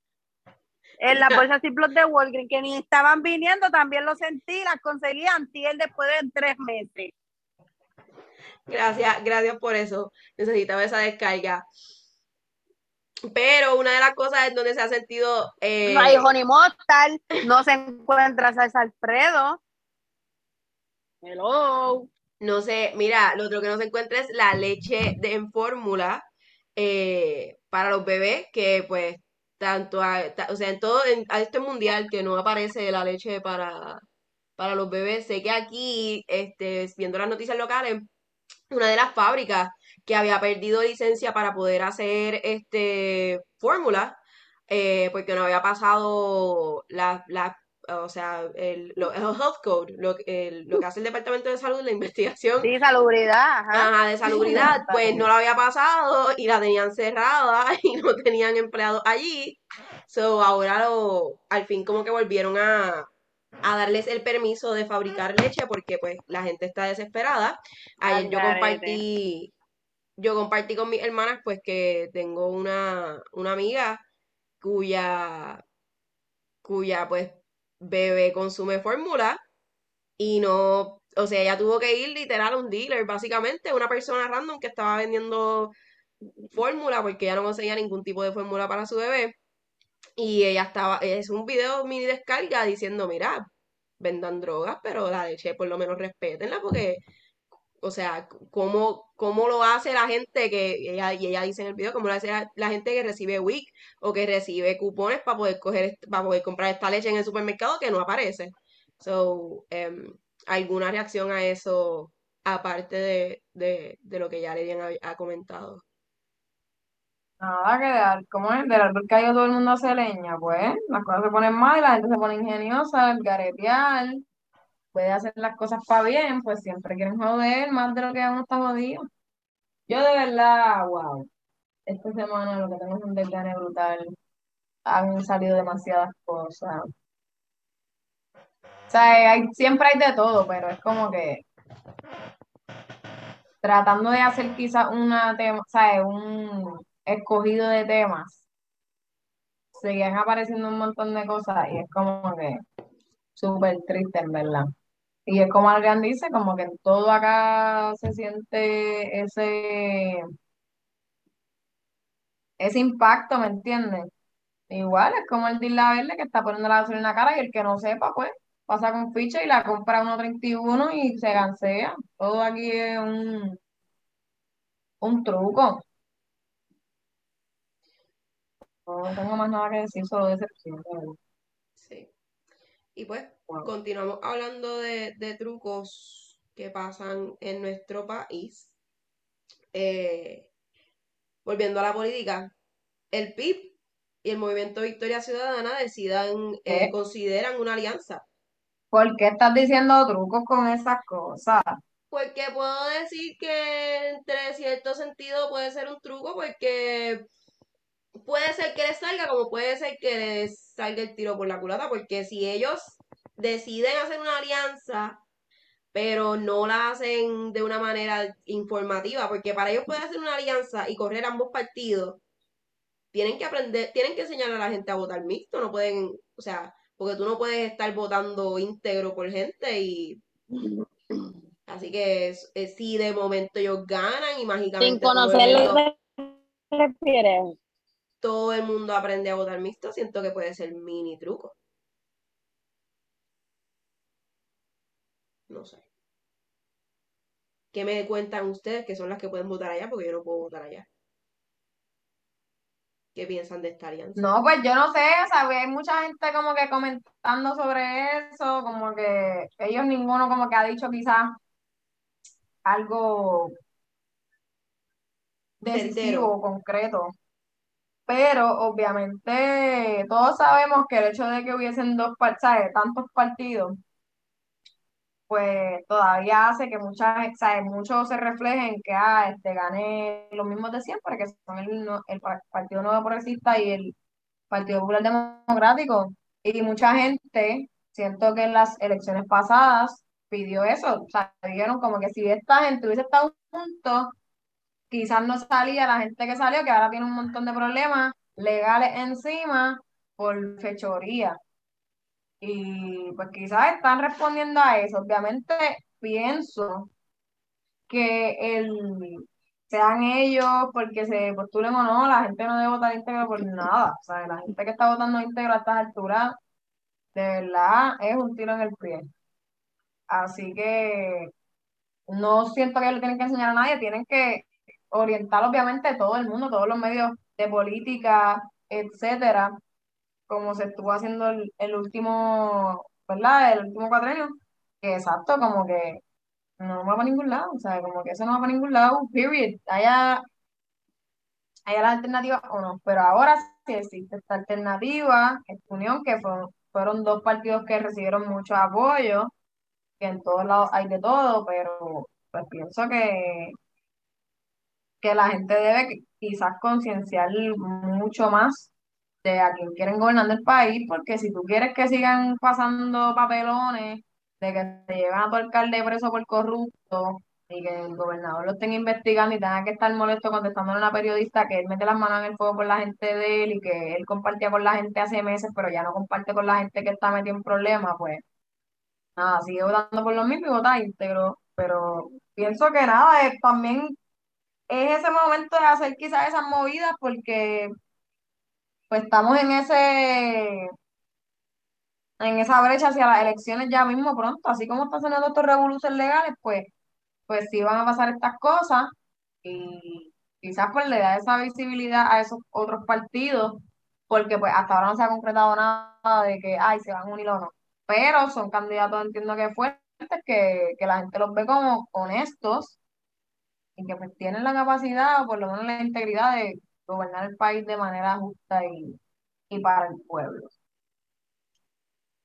[SPEAKER 2] en la bolsa Ziploc de Walgreens, que ni estaban viniendo, también lo sentí, las conseguí antier después de tres meses.
[SPEAKER 3] Gracias, gracias por eso. Necesitaba esa descarga. Pero una de las cosas en donde se ha sentido. Eh,
[SPEAKER 2] no hay Honey Mortal, no se encuentra salsa Alfredo. Hello.
[SPEAKER 3] No sé, mira, lo otro que no se encuentra es la leche de, en fórmula eh, para los bebés, que pues tanto a, o sea, en todo, a este mundial que no aparece la leche para, para los bebés. Sé que aquí, este, viendo las noticias locales, una de las fábricas que había perdido licencia para poder hacer este fórmula, eh, porque no había pasado la, la o sea, el, health code, lo, lo, que hace el Departamento de Salud, la investigación.
[SPEAKER 2] Sí, salubridad.
[SPEAKER 3] Ajá. de salubridad, pues no lo había pasado y la tenían cerrada y no tenían empleados allí. So, ahora lo, al fin como que volvieron a, a darles el permiso de fabricar leche porque pues la gente está desesperada. Ayer yo compartí, yo compartí con mis hermanas pues que tengo una, una amiga cuya, cuya pues bebé consume fórmula y no, o sea, ella tuvo que ir literal a un dealer, básicamente, una persona random que estaba vendiendo fórmula porque ella no conseguía ningún tipo de fórmula para su bebé. Y ella estaba, es un video mini descarga diciendo, mira, vendan drogas, pero la leche por lo menos respétenla porque, o sea, ¿cómo, cómo lo hace la gente que, y ella dice en el video, cómo lo hace la, gente que recibe WIC o que recibe cupones para poder, coger, para poder comprar esta leche en el supermercado que no aparece? So, em, ¿alguna reacción a eso aparte de, de, de lo que ya le ha, comentado?
[SPEAKER 1] Nada, que de, como es, del árbol caído todo el mundo hace leña, pues las cosas se ponen mal, la gente se pone ingeniosa, garetear, puede hacer las cosas para bien, pues siempre quieren joder más de lo que uno está jodido. Yo de verdad, wow, esta semana lo que tengo es un desgane brutal, han salido demasiadas cosas. O sea, hay, siempre hay de todo, pero es como que tratando de hacer quizás una tema, sea, un escogido de temas, seguían apareciendo un montón de cosas y es como que súper triste, en verdad. Y es como alguien dice, como que en todo acá se siente ese, ese impacto, ¿me entiendes? Igual es como el de la verde que está poniendo la gasolina en la cara y el que no sepa, pues pasa con ficha y la compra a 1.31 y se gansea. Todo aquí es un, un truco. No tengo más nada que decir, solo decepción.
[SPEAKER 3] Sí. Y pues, continuamos hablando de, trucos que pasan en nuestro país. Eh, volviendo a la política, el PIB y el Movimiento Victoria Ciudadana decidan, eh, consideran una alianza.
[SPEAKER 1] ¿Por qué estás diciendo trucos con esas cosas?
[SPEAKER 3] Porque puedo decir que entre cierto sentido puede ser un truco porque puede ser que les salga como puede ser que les salga el tiro por la culata, porque si ellos deciden hacer una alianza, pero no la hacen de una manera informativa, porque para ellos poder hacer una alianza y correr ambos partidos, tienen que aprender, tienen que enseñar a la gente a votar mixto, no pueden, o sea, porque tú no puedes estar votando íntegro por gente y así que si de momento ellos ganan y mágicamente
[SPEAKER 2] sin conocerle
[SPEAKER 3] todo el mundo aprende a votar mixto, siento que puede ser mini truco. No sé. ¿Qué me cuentan ustedes que son las que pueden votar allá? Porque yo no puedo votar allá. ¿Qué piensan de esta alianza?
[SPEAKER 1] No, pues yo no sé, o hay mucha gente como que comentando sobre eso, como que ellos ninguno como que ha dicho quizás algo decisivo, concreto pero obviamente todos sabemos que el hecho de que hubiesen dos tantos partidos, pues todavía hace que muchas, muchos se reflejen que ah, este, gane los mismos de siempre, que son el, el Partido Nuevo Progresista y el Partido Popular Democrático. Y mucha gente, siento que en las elecciones pasadas pidió eso, o sea, dijeron como que si esta gente hubiese estado juntos, quizás no salía la gente que salió, que ahora tiene un montón de problemas legales encima por fechoría. Y pues quizás están respondiendo a eso. Obviamente pienso que el sean ellos porque se postulen o no, la gente no debe votar íntegro por nada. O sea, la gente que está votando íntegro a estas alturas, de verdad, es un tiro en el pie. Así que no siento que lo tienen que enseñar a nadie, tienen que orientar obviamente todo el mundo, todos los medios de política, etcétera, como se estuvo haciendo el, último, ¿verdad? El último cuatrenio, que exacto, como que no va para ningún lado, o sea, como que eso no va para ningún lado, period, haya, haya la alternativa o no, pero ahora sí existe esta alternativa, esta unión, que fueron, fueron dos partidos que recibieron mucho apoyo, que en todos lados hay de todo, pero pues pienso que que la gente debe quizás concienciar mucho más de a quién quieren gobernar el país, porque si tú quieres que sigan pasando papelones, de que te llevan a tu alcalde preso por corrupto, y que el gobernador lo estén investigando y tenga que estar molesto contestándole a una periodista que él mete las manos en el fuego por la gente de él y que él compartía con la gente hace meses, pero ya no comparte con la gente que está metida en problemas, pues nada, sigue votando por lo mismo y vota íntegro. Pero pienso que nada, es, también es ese momento de hacer quizás esas movidas porque pues estamos en ese en esa brecha hacia las elecciones ya mismo pronto, así como están haciendo estos revoluciones legales, pues pues sí van a pasar estas cosas. Y quizás pues le da esa visibilidad a esos otros partidos, porque pues hasta ahora no se ha concretado nada de que, ay, se van a unir o no, pero son candidatos, entiendo que fuertes, que, que la gente los ve como honestos y que pues tienen la capacidad o por lo menos la integridad de gobernar el país de manera justa y, y para el pueblo.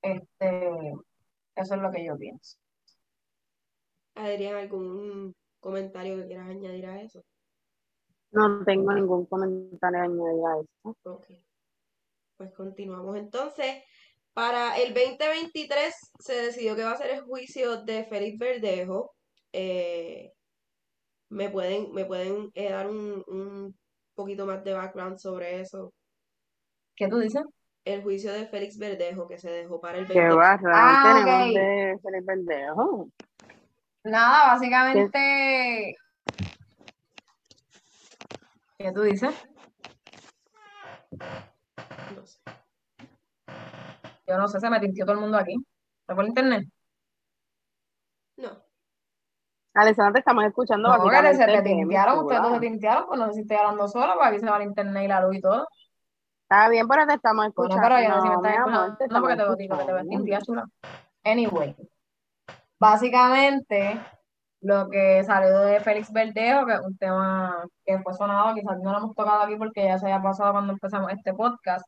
[SPEAKER 1] Este, eso es lo que yo pienso.
[SPEAKER 3] Adrián, ¿algún comentario que quieras añadir a eso?
[SPEAKER 2] No tengo ningún comentario a añadir a eso.
[SPEAKER 3] Ok. Pues continuamos. Entonces, para el 2023 se decidió que va a ser el juicio de Félix Verdejo. Eh, ¿me pueden, me pueden eh, dar un, un poquito más de background sobre eso?
[SPEAKER 1] ¿Qué tú dices?
[SPEAKER 3] El juicio de Félix Verdejo que se dejó para el
[SPEAKER 2] Qué
[SPEAKER 3] 2023.
[SPEAKER 2] barra
[SPEAKER 1] Ah,
[SPEAKER 2] tenemos
[SPEAKER 1] ok.
[SPEAKER 2] de Felipe Verdejo.
[SPEAKER 1] Nada, básicamente. ¿Qué tú dices?
[SPEAKER 3] No sé.
[SPEAKER 1] Yo no sé, se me tintió todo el mundo aquí. ¿Fue por internet?
[SPEAKER 3] No.
[SPEAKER 2] Alessandra, te estamos escuchando
[SPEAKER 1] No, que se te tintearon, ustedes dos se tintearon, pues no sé si estoy hablando sola, porque aquí se va el internet y la luz y todo.
[SPEAKER 2] Está bien, pero te estamos escuchando.
[SPEAKER 1] pero yo no sé si me estás escuchando,
[SPEAKER 2] te
[SPEAKER 1] no, porque te porque te ves
[SPEAKER 2] escuchando.
[SPEAKER 1] tinteada, chula. Anyway, básicamente, lo que salió de Félix Verdejo, que es un tema que fue sonado, quizás no lo hemos tocado aquí porque ya se había pasado cuando empezamos este podcast,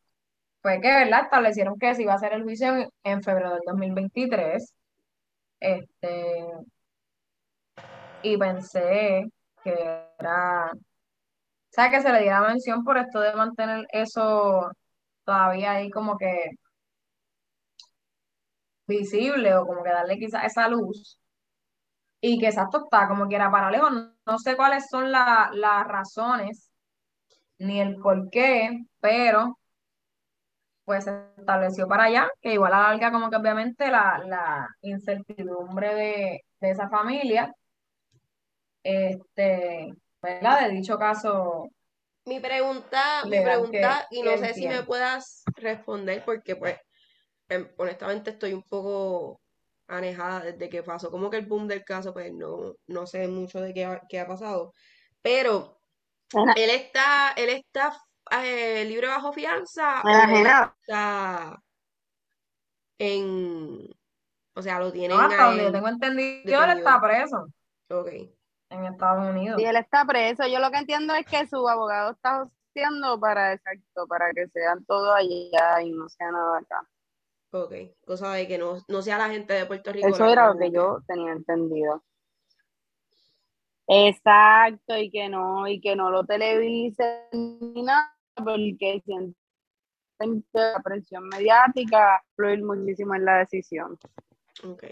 [SPEAKER 1] fue que, ¿verdad? Establecieron que se iba a hacer el juicio en, en febrero del 2023. Este, y pensé que era, o sea, que se le diera mención por esto de mantener eso todavía ahí como que visible o como que darle quizás esa luz y que exacto está como que era paralelo. No, no sé cuáles son la- las razones ni el por qué, pero pues se estableció para allá, que igual a como que obviamente la, la incertidumbre de, de esa familia, este, ¿verdad? De dicho caso
[SPEAKER 3] Mi pregunta, mi
[SPEAKER 1] que,
[SPEAKER 3] pregunta, y no sé si me puedas responder porque pues em, honestamente estoy un poco anejada desde que pasó como que el boom del caso, pues no, no sé mucho de qué ha, qué ha pasado. Pero él está, él está eh, libre bajo fianza
[SPEAKER 2] Enajenado.
[SPEAKER 3] está en, o sea, lo
[SPEAKER 1] No,
[SPEAKER 3] tienen
[SPEAKER 1] hasta
[SPEAKER 3] a
[SPEAKER 1] donde yo tengo entendido, él está preso
[SPEAKER 3] Ok,
[SPEAKER 1] en Estados Unidos.
[SPEAKER 2] Si él está preso, yo lo que entiendo es que su abogado está haciendo para, exacto, para que sean todo allá y no sea nada acá.
[SPEAKER 3] ok. Cosa de que no, no sea la gente de Puerto Rico
[SPEAKER 2] Eso era
[SPEAKER 3] lo
[SPEAKER 2] que yo tenía entendido. Exacto, y que no, y que no lo televisen ni nada, porque sienten que la presión mediática influye muchísimo en la decisión.
[SPEAKER 3] Ok.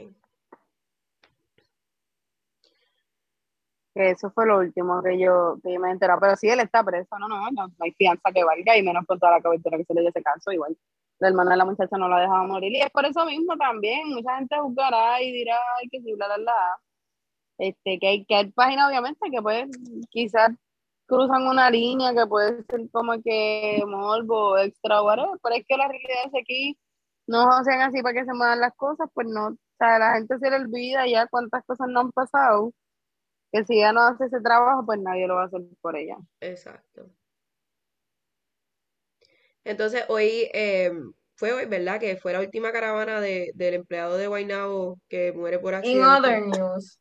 [SPEAKER 2] Eso fue lo último que yo, me enteré. Pero si él está preso, no, no, no, no hay fianza que valga, y menos con toda la cobertura que se le dio ese caso, igual. La hermana de la muchacha no la dejaba morir, y es por eso mismo también, mucha gente juzgará y dirá, que sí, bla, bla, bla. Este, que hay, que hay páginas, obviamente, que pues quizás cruzan una línea que puede ser como que morbo, extra, whatever, pero es que la realidad es aquí no sean así para que se muevan las cosas, pues no, o sea, la gente se le olvida ya cuántas cosas no han pasado, que si ella no hace ese trabajo, pues nadie lo va a hacer por ella.
[SPEAKER 3] Exacto. Entonces hoy eh, fue hoy, ¿verdad? Que fue la última caravana de, del empleado de Guaynabo que muere por
[SPEAKER 1] In
[SPEAKER 3] accidente.
[SPEAKER 1] other news,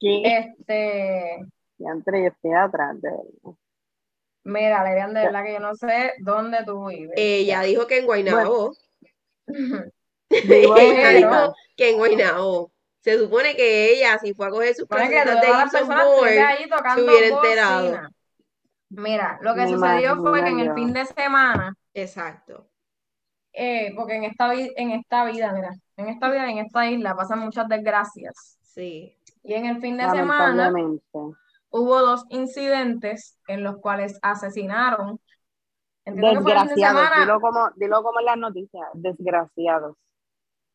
[SPEAKER 2] Que
[SPEAKER 1] este,
[SPEAKER 2] ya entre yo estoy atrás de él.
[SPEAKER 1] mira, Lerian, de verdad que yo no sé dónde tú vives.
[SPEAKER 3] Ella dijo que en Guaynabo. Ella dijo que en Guaynabo. Se supone que ella, si fue a coger sus clases de Gibson Board,
[SPEAKER 1] tocando
[SPEAKER 3] hubiera enterado.
[SPEAKER 1] bocina. Mira, lo que sucedió fue que en el fin de semana,
[SPEAKER 3] Exacto.
[SPEAKER 1] eh, porque en esta, vi- en esta vida, mira, en esta vida y en esta isla pasan muchas desgracias.
[SPEAKER 3] Sí.
[SPEAKER 1] Y en el fin de semana hubo dos incidentes en los cuales asesinaron. De
[SPEAKER 2] Desgraciados,
[SPEAKER 1] semana,
[SPEAKER 2] dilo como, dilo como en las noticias, desgraciados.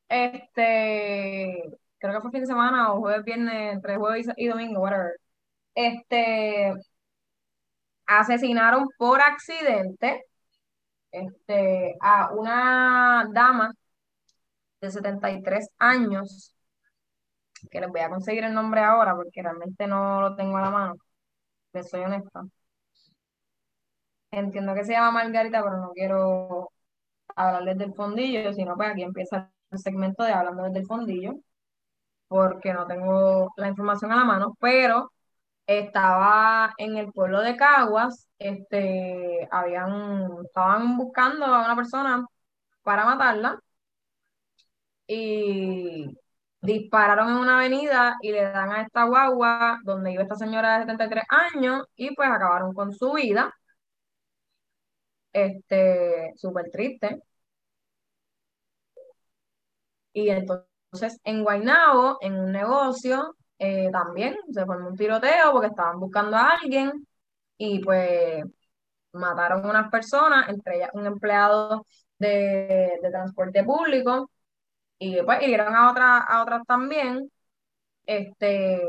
[SPEAKER 1] este, creo que fue fin de semana o jueves, viernes, entre jueves y, domingo, whatever. Este, asesinaron por accidente, este, a una dama de 73 años, que les voy a conseguir el nombre ahora porque realmente no lo tengo a la mano, les soy honesta. Entiendo que se llama Margarita, pero no quiero hablarles del fondillo, sino pues aquí empieza el segmento de hablando desde el fondillo, porque no tengo la información a la mano, pero estaba en el pueblo de Caguas, este, habían, estaban buscando a una persona para matarla y dispararon en una avenida y le dan a esta guagua donde iba esta señora de 73 años y pues acabaron con su vida. Este, súper triste. Y entonces en Guaynabo, en un negocio, eh, también se formó un tiroteo porque estaban buscando a alguien y pues mataron a unas personas, entre ellas un empleado de, transporte público y después hirieron a otras a otras también. Este,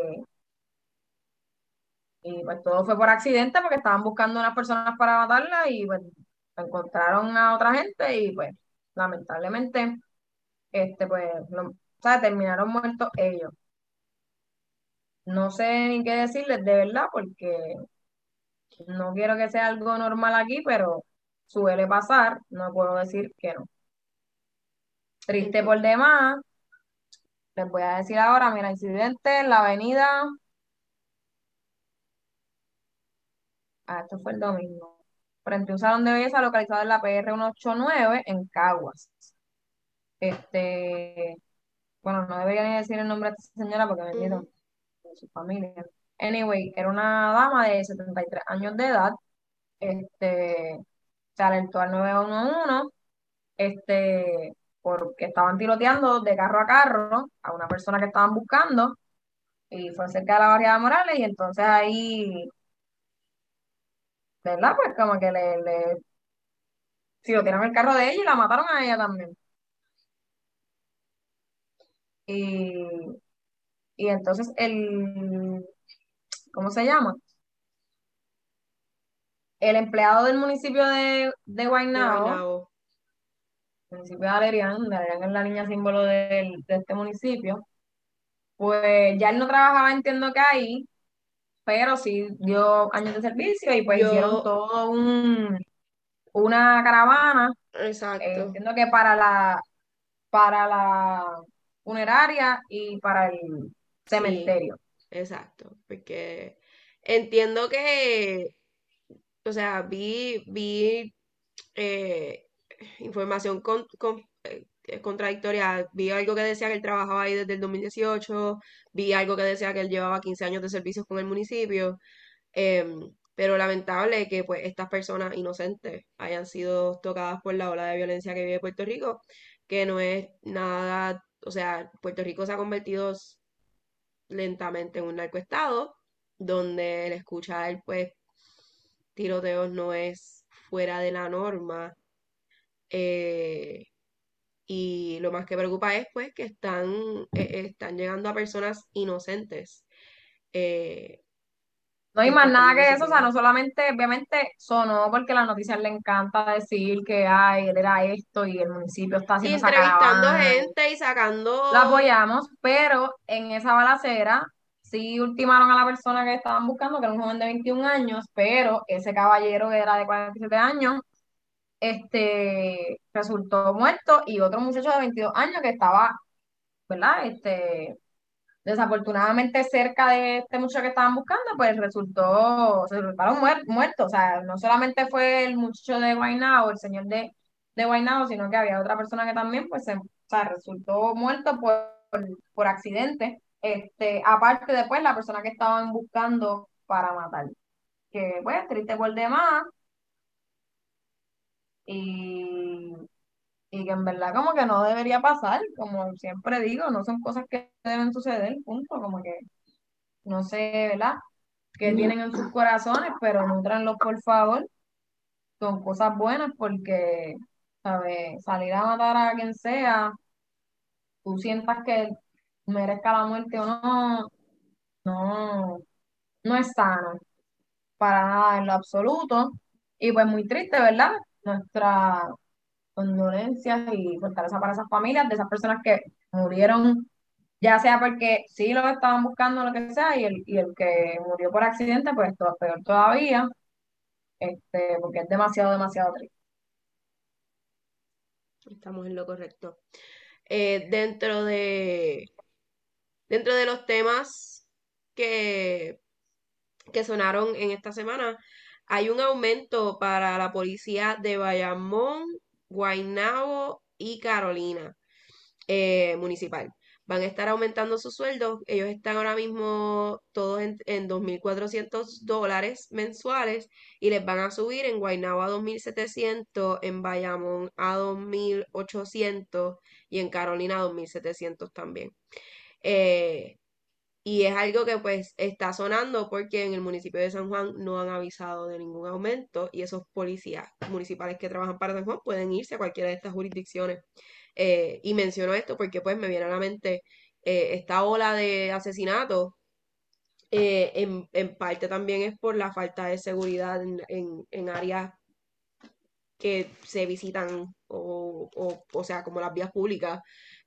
[SPEAKER 1] y pues todo fue por accidente porque estaban buscando unas personas para matarla y pues encontraron a otra gente y pues lamentablemente este pues lo- o sea, terminaron muertos ellos. No sé ni qué decirles de verdad porque no quiero que sea algo normal aquí, pero suele pasar, no puedo decir que no. Triste por demás. Les voy a decir ahora, mira, incidente en la avenida. Ah, esto fue el domingo. Frente a un salón de belleza localizado en la PR 189 en Caguas. Este, bueno, no debería ni decir el nombre de esta señora porque me
[SPEAKER 3] Ujú.
[SPEAKER 1] de su familia. Anyway, era una dama de 73 años de edad. Este, se alertó al 911, este, porque estaban tiroteando de carro a carro a una persona que estaban buscando y fue cerca de la barriada Morales y entonces ahí, ¿verdad? Pues como que le, le tirotearon el carro de ella y la mataron a ella también. Y, y entonces el, ¿cómo se llama? El empleado del municipio de, de Guaynabo,
[SPEAKER 3] Guaynabo.
[SPEAKER 1] municipio de Alerián, de Alerián es la niña símbolo de este municipio, pues ya él no trabajaba, entiendo que ahí, pero sí dio años de servicio y pues hicieron todo un, una caravana, eh,
[SPEAKER 3] exacto.
[SPEAKER 1] entiendo que para la, para la funeraria y para el
[SPEAKER 3] Sí,
[SPEAKER 1] cementerio.
[SPEAKER 3] exacto. Porque entiendo que, o sea, vi, vi eh, información con, con- eh, eh, contradictoria. Vi algo que decía que él trabajaba ahí desde el 2018, vi algo que decía que él llevaba 15 años de servicios con el municipio, em, pero lamentable que pues estas personas inocentes hayan sido tocadas por la ola de violencia que vive Puerto Rico, que no es nada, o sea, Puerto Rico se ha convertido lentamente en un narcoestado, donde el escuchar pues tiroteos no es fuera de la norma. eh, y lo más que preocupa es pues que están, eh, están llegando a personas inocentes. eh,
[SPEAKER 1] No hay más nada que eso, o sea, no solamente, obviamente, sonó porque a las noticias le encanta decir que ay, él era esto y el municipio está
[SPEAKER 3] Y
[SPEAKER 1] haciendo esa
[SPEAKER 3] entrevistando gente y
[SPEAKER 1] Lo
[SPEAKER 3] sacando...
[SPEAKER 1] apoyamos, pero en esa balacera sí ultimaron a la persona que estaban buscando, que era un joven de 21 años, pero ese caballero que era de 47 años, este, resultó muerto y otro muchacho de 22 años que estaba, ¿verdad? Este, desafortunadamente cerca de este muchacho que estaban buscando, pues resultó, se resultaron muer- muertos. O sea, no solamente fue el muchacho de Guaynabo, el señor de, de Guaynabo, sino que había otra persona que también, pues, se- resultó muerto por, por accidente. Este, aparte después la persona que estaban buscando para matar. Que, pues, triste por demás. Y, y que en verdad como que no debería pasar, como siempre digo, no son cosas que deben suceder, punto, como que no sé, ¿verdad? Que tienen en sus corazones, pero nutranlos por favor con cosas buenas porque, ¿sabes? Salir a matar a quien sea, tú sientas que merezca la muerte o no, no, no es sano para nada en lo absoluto. Y pues muy triste, ¿verdad? Nuestra condolencias y fortaleza para esas familias, de esas personas que murieron, ya sea porque sí lo estaban buscando, lo que sea, y el, y el que murió por accidente, pues todo peor todavía, este, porque es demasiado, demasiado triste.
[SPEAKER 3] Estamos en lo correcto. Eh, dentro de dentro de los temas que, que sonaron en esta semana, hay un aumento para la policía de Bayamón, Guaynabo y Carolina eh, municipal. Van a estar aumentando sus sueldos. Ellos están ahora mismo todos en, en 2.400 dólares mensuales y les van a subir en Guaynabo a 2.700, en Bayamón a 2.800 y en Carolina a 2.700 también. Eh, y es algo que pues está sonando porque en el municipio de San Juan no han avisado de ningún aumento y esos policías municipales que trabajan para San Juan pueden irse a cualquiera de estas jurisdicciones. Eh, y menciono esto porque pues me viene a la mente eh, esta ola de asesinatos. en, en, parte también es por la falta de seguridad en, en, en áreas que se visitan o, o, o sea, como las vías públicas,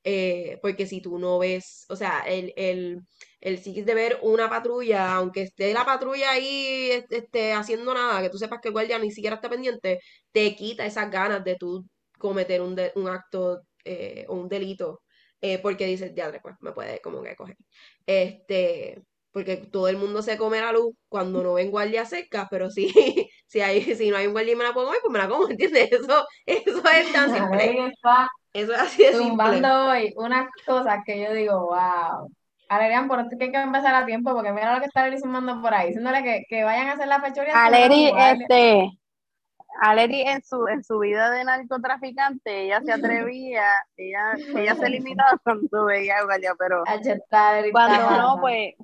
[SPEAKER 3] eh, porque si tú no ves, o sea, el, el, el sí de ver una patrulla, aunque esté la patrulla ahí este, haciendo nada, que tú sepas que el guardia ni siquiera está pendiente, te quita esas ganas de tú cometer un, de, un acto eh, o un delito, eh, porque dices, ya, pues me puede como que coger. Este, porque todo el mundo se come la luz cuando no ven guardia cerca, pero si, si, hay, si no hay un guardia y me la puedo comer, pues me la como, ¿entiendes? Eso, eso es tan simple. Eso es así de
[SPEAKER 1] Tumbando hoy unas cosas que yo digo, wow. Alerian, por esto que hay que empezar a tiempo, porque mira lo que está Aleri sumando por ahí, diciéndole que, que vayan a hacer la fechoría.
[SPEAKER 2] Aleri, este, Aleri en su, en su vida de narcotraficante, ella se atrevía, ella, ella se limitaba cuando veía a Guardia, pero cuando no, pues,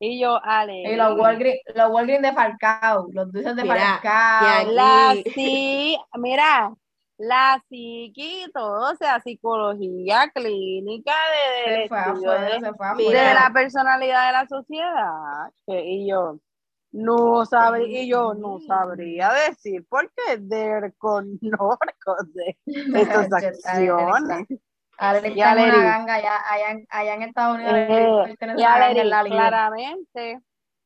[SPEAKER 2] y yo, Ale.
[SPEAKER 1] Y los Walgreens, los Walgreens de Falcao, los dulces de mira, Falcao.
[SPEAKER 2] La, sí, mira, la psiqui, todo, o sea, psicología clínica de,
[SPEAKER 1] afuera,
[SPEAKER 2] de la personalidad de la sociedad. y yo no sabría, y yo no sabría decir por qué de estas acciones.
[SPEAKER 1] y Aleri, ganga ya allá, allá, en Estados Unidos.
[SPEAKER 2] Eh, y claramente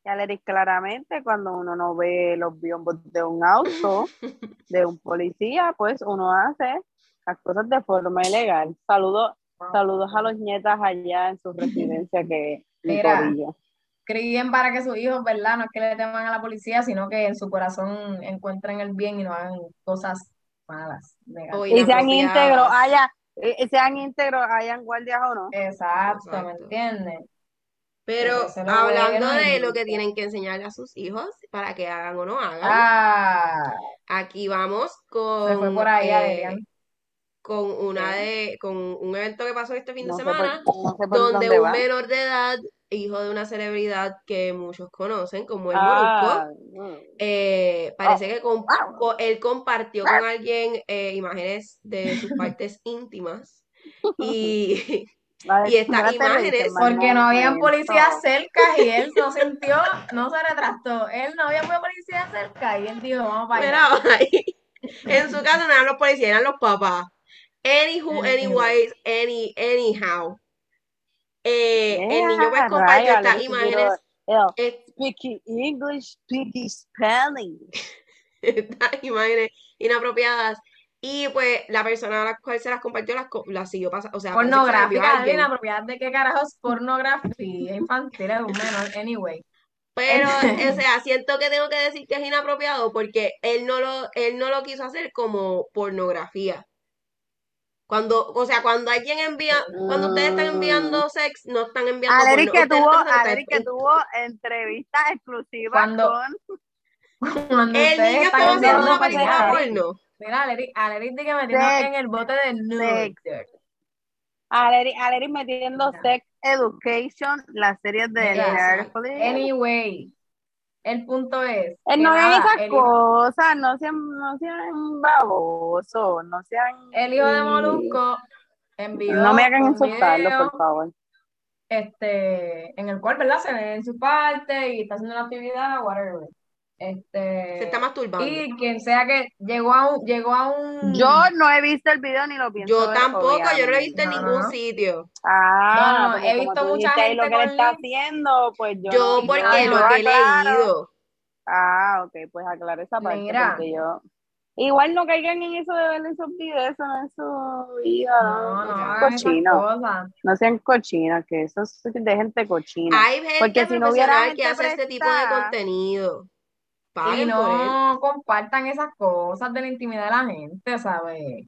[SPEAKER 2] ya le claramente cuando uno no ve los biombos de un auto, de un policía, pues uno hace las cosas de forma ilegal. Saludos, saludos a los nietas allá en su residencia que
[SPEAKER 1] Mira, críen para que sus hijos, ¿verdad? No es que le teman a la policía, sino que en su corazón encuentren el bien y no hagan cosas malas.
[SPEAKER 2] Y sean íntegros, haya, sean íntegros, hayan guardias o no.
[SPEAKER 1] Exacto, Exacto. ¿me entiendes?
[SPEAKER 3] Pero hablando de lo que tienen que enseñarle a sus hijos para que hagan o no hagan,
[SPEAKER 1] ah,
[SPEAKER 3] aquí vamos con,
[SPEAKER 1] se fue por ahí, eh,
[SPEAKER 3] con una de, con un evento que pasó este fin de semana, donde un menor de edad, hijo de una celebridad que muchos conocen, como el ah, eh, parece que él compartió con alguien eh, imágenes de sus partes íntimas y y estas imágenes.
[SPEAKER 1] Porque no había policía cerca y él no sintió, no se retractó. Él no había policía cerca y él dijo, vamos para allá.
[SPEAKER 3] en su casa no eran los policías, eran los papás. Anywho, anyways, any, anyhow. Eh, el niño pues compartió estas imágenes.
[SPEAKER 2] Speaking English, speaking Spanish.
[SPEAKER 3] estas imágenes inapropiadas y pues la persona a la cual se las compartió las, las siguió pasando. O sea,
[SPEAKER 1] pornográfica, inapropiada de qué carajos pornografía infantil es un menor, anyway.
[SPEAKER 3] Pero, o sea, siento que tengo que decir que es inapropiado porque él no lo, él no lo quiso hacer como pornografía. Cuando, o sea, cuando alguien envía, cuando ustedes están enviando mm. sex, no están enviando
[SPEAKER 2] Aleri que tuvo, Aleri que tuvo entrevistas exclusivas
[SPEAKER 1] cuando,
[SPEAKER 2] con
[SPEAKER 1] cuando
[SPEAKER 3] el niño estaba haciendo una película porno.
[SPEAKER 1] Mira, Aleri, dice que metiendo en el bote de nude.
[SPEAKER 2] Aleri, Aleri metiendo sex Education, las series de Netflix.
[SPEAKER 1] Anyway, el punto es.
[SPEAKER 2] Eh, no
[SPEAKER 1] nada,
[SPEAKER 2] esas cosas, no sean, no sean babosos, no sean...
[SPEAKER 1] el hijo de Molusco envió
[SPEAKER 2] No me hagan insultarlo,
[SPEAKER 1] video
[SPEAKER 2] por favor.
[SPEAKER 1] este, en el cual, ¿verdad? Se ve en su parte y está haciendo una actividad, whatever.
[SPEAKER 3] Se
[SPEAKER 1] Este,
[SPEAKER 3] está masturbando.
[SPEAKER 1] y quien sea que llegó a un, llegó a un,
[SPEAKER 2] Yo no he visto el video ni lo pienso
[SPEAKER 3] Yo
[SPEAKER 2] ver,
[SPEAKER 3] tampoco, yo no lo he visto en ningún
[SPEAKER 1] no.
[SPEAKER 3] sito.
[SPEAKER 2] Ah,
[SPEAKER 1] No, he visto mucha
[SPEAKER 2] ahí lo
[SPEAKER 1] gente
[SPEAKER 2] que está haciendo, pues yo
[SPEAKER 3] Yo
[SPEAKER 2] no.
[SPEAKER 3] porque lo
[SPEAKER 1] no,
[SPEAKER 3] que he leído.
[SPEAKER 2] Ah, ok, pues aclara esa parte
[SPEAKER 1] Mira.
[SPEAKER 2] porque yo... Igual no caigan en eso de ver esos videos, eso no es su vida,
[SPEAKER 1] No,
[SPEAKER 2] no, cochinos, no sean cochinas, que eso es de gente cochina.
[SPEAKER 3] Hay gente
[SPEAKER 2] Porque si no hubiera
[SPEAKER 3] profesional que
[SPEAKER 2] gente
[SPEAKER 3] hace este tipo de
[SPEAKER 2] prestada-
[SPEAKER 1] Y
[SPEAKER 3] por él.
[SPEAKER 1] no compartan esas cosas de la intimidad de la gente, ¿sabes?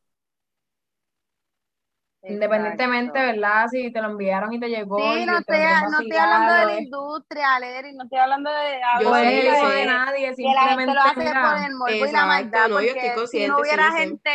[SPEAKER 1] Independientemente. ¿verdad? Si te lo enviaron y te llegó
[SPEAKER 2] Sí, no estoy, no estoy hablando de la industria, Leri, no estoy hablando de
[SPEAKER 3] Yo sé, yo sé.
[SPEAKER 1] de nadie,
[SPEAKER 2] que la gente
[SPEAKER 1] simplemente,
[SPEAKER 2] lo hace
[SPEAKER 1] mira,
[SPEAKER 2] por el morbo y la
[SPEAKER 3] Exacto,
[SPEAKER 2] maldad,
[SPEAKER 3] no, yo estoy
[SPEAKER 2] si no hubiera gente,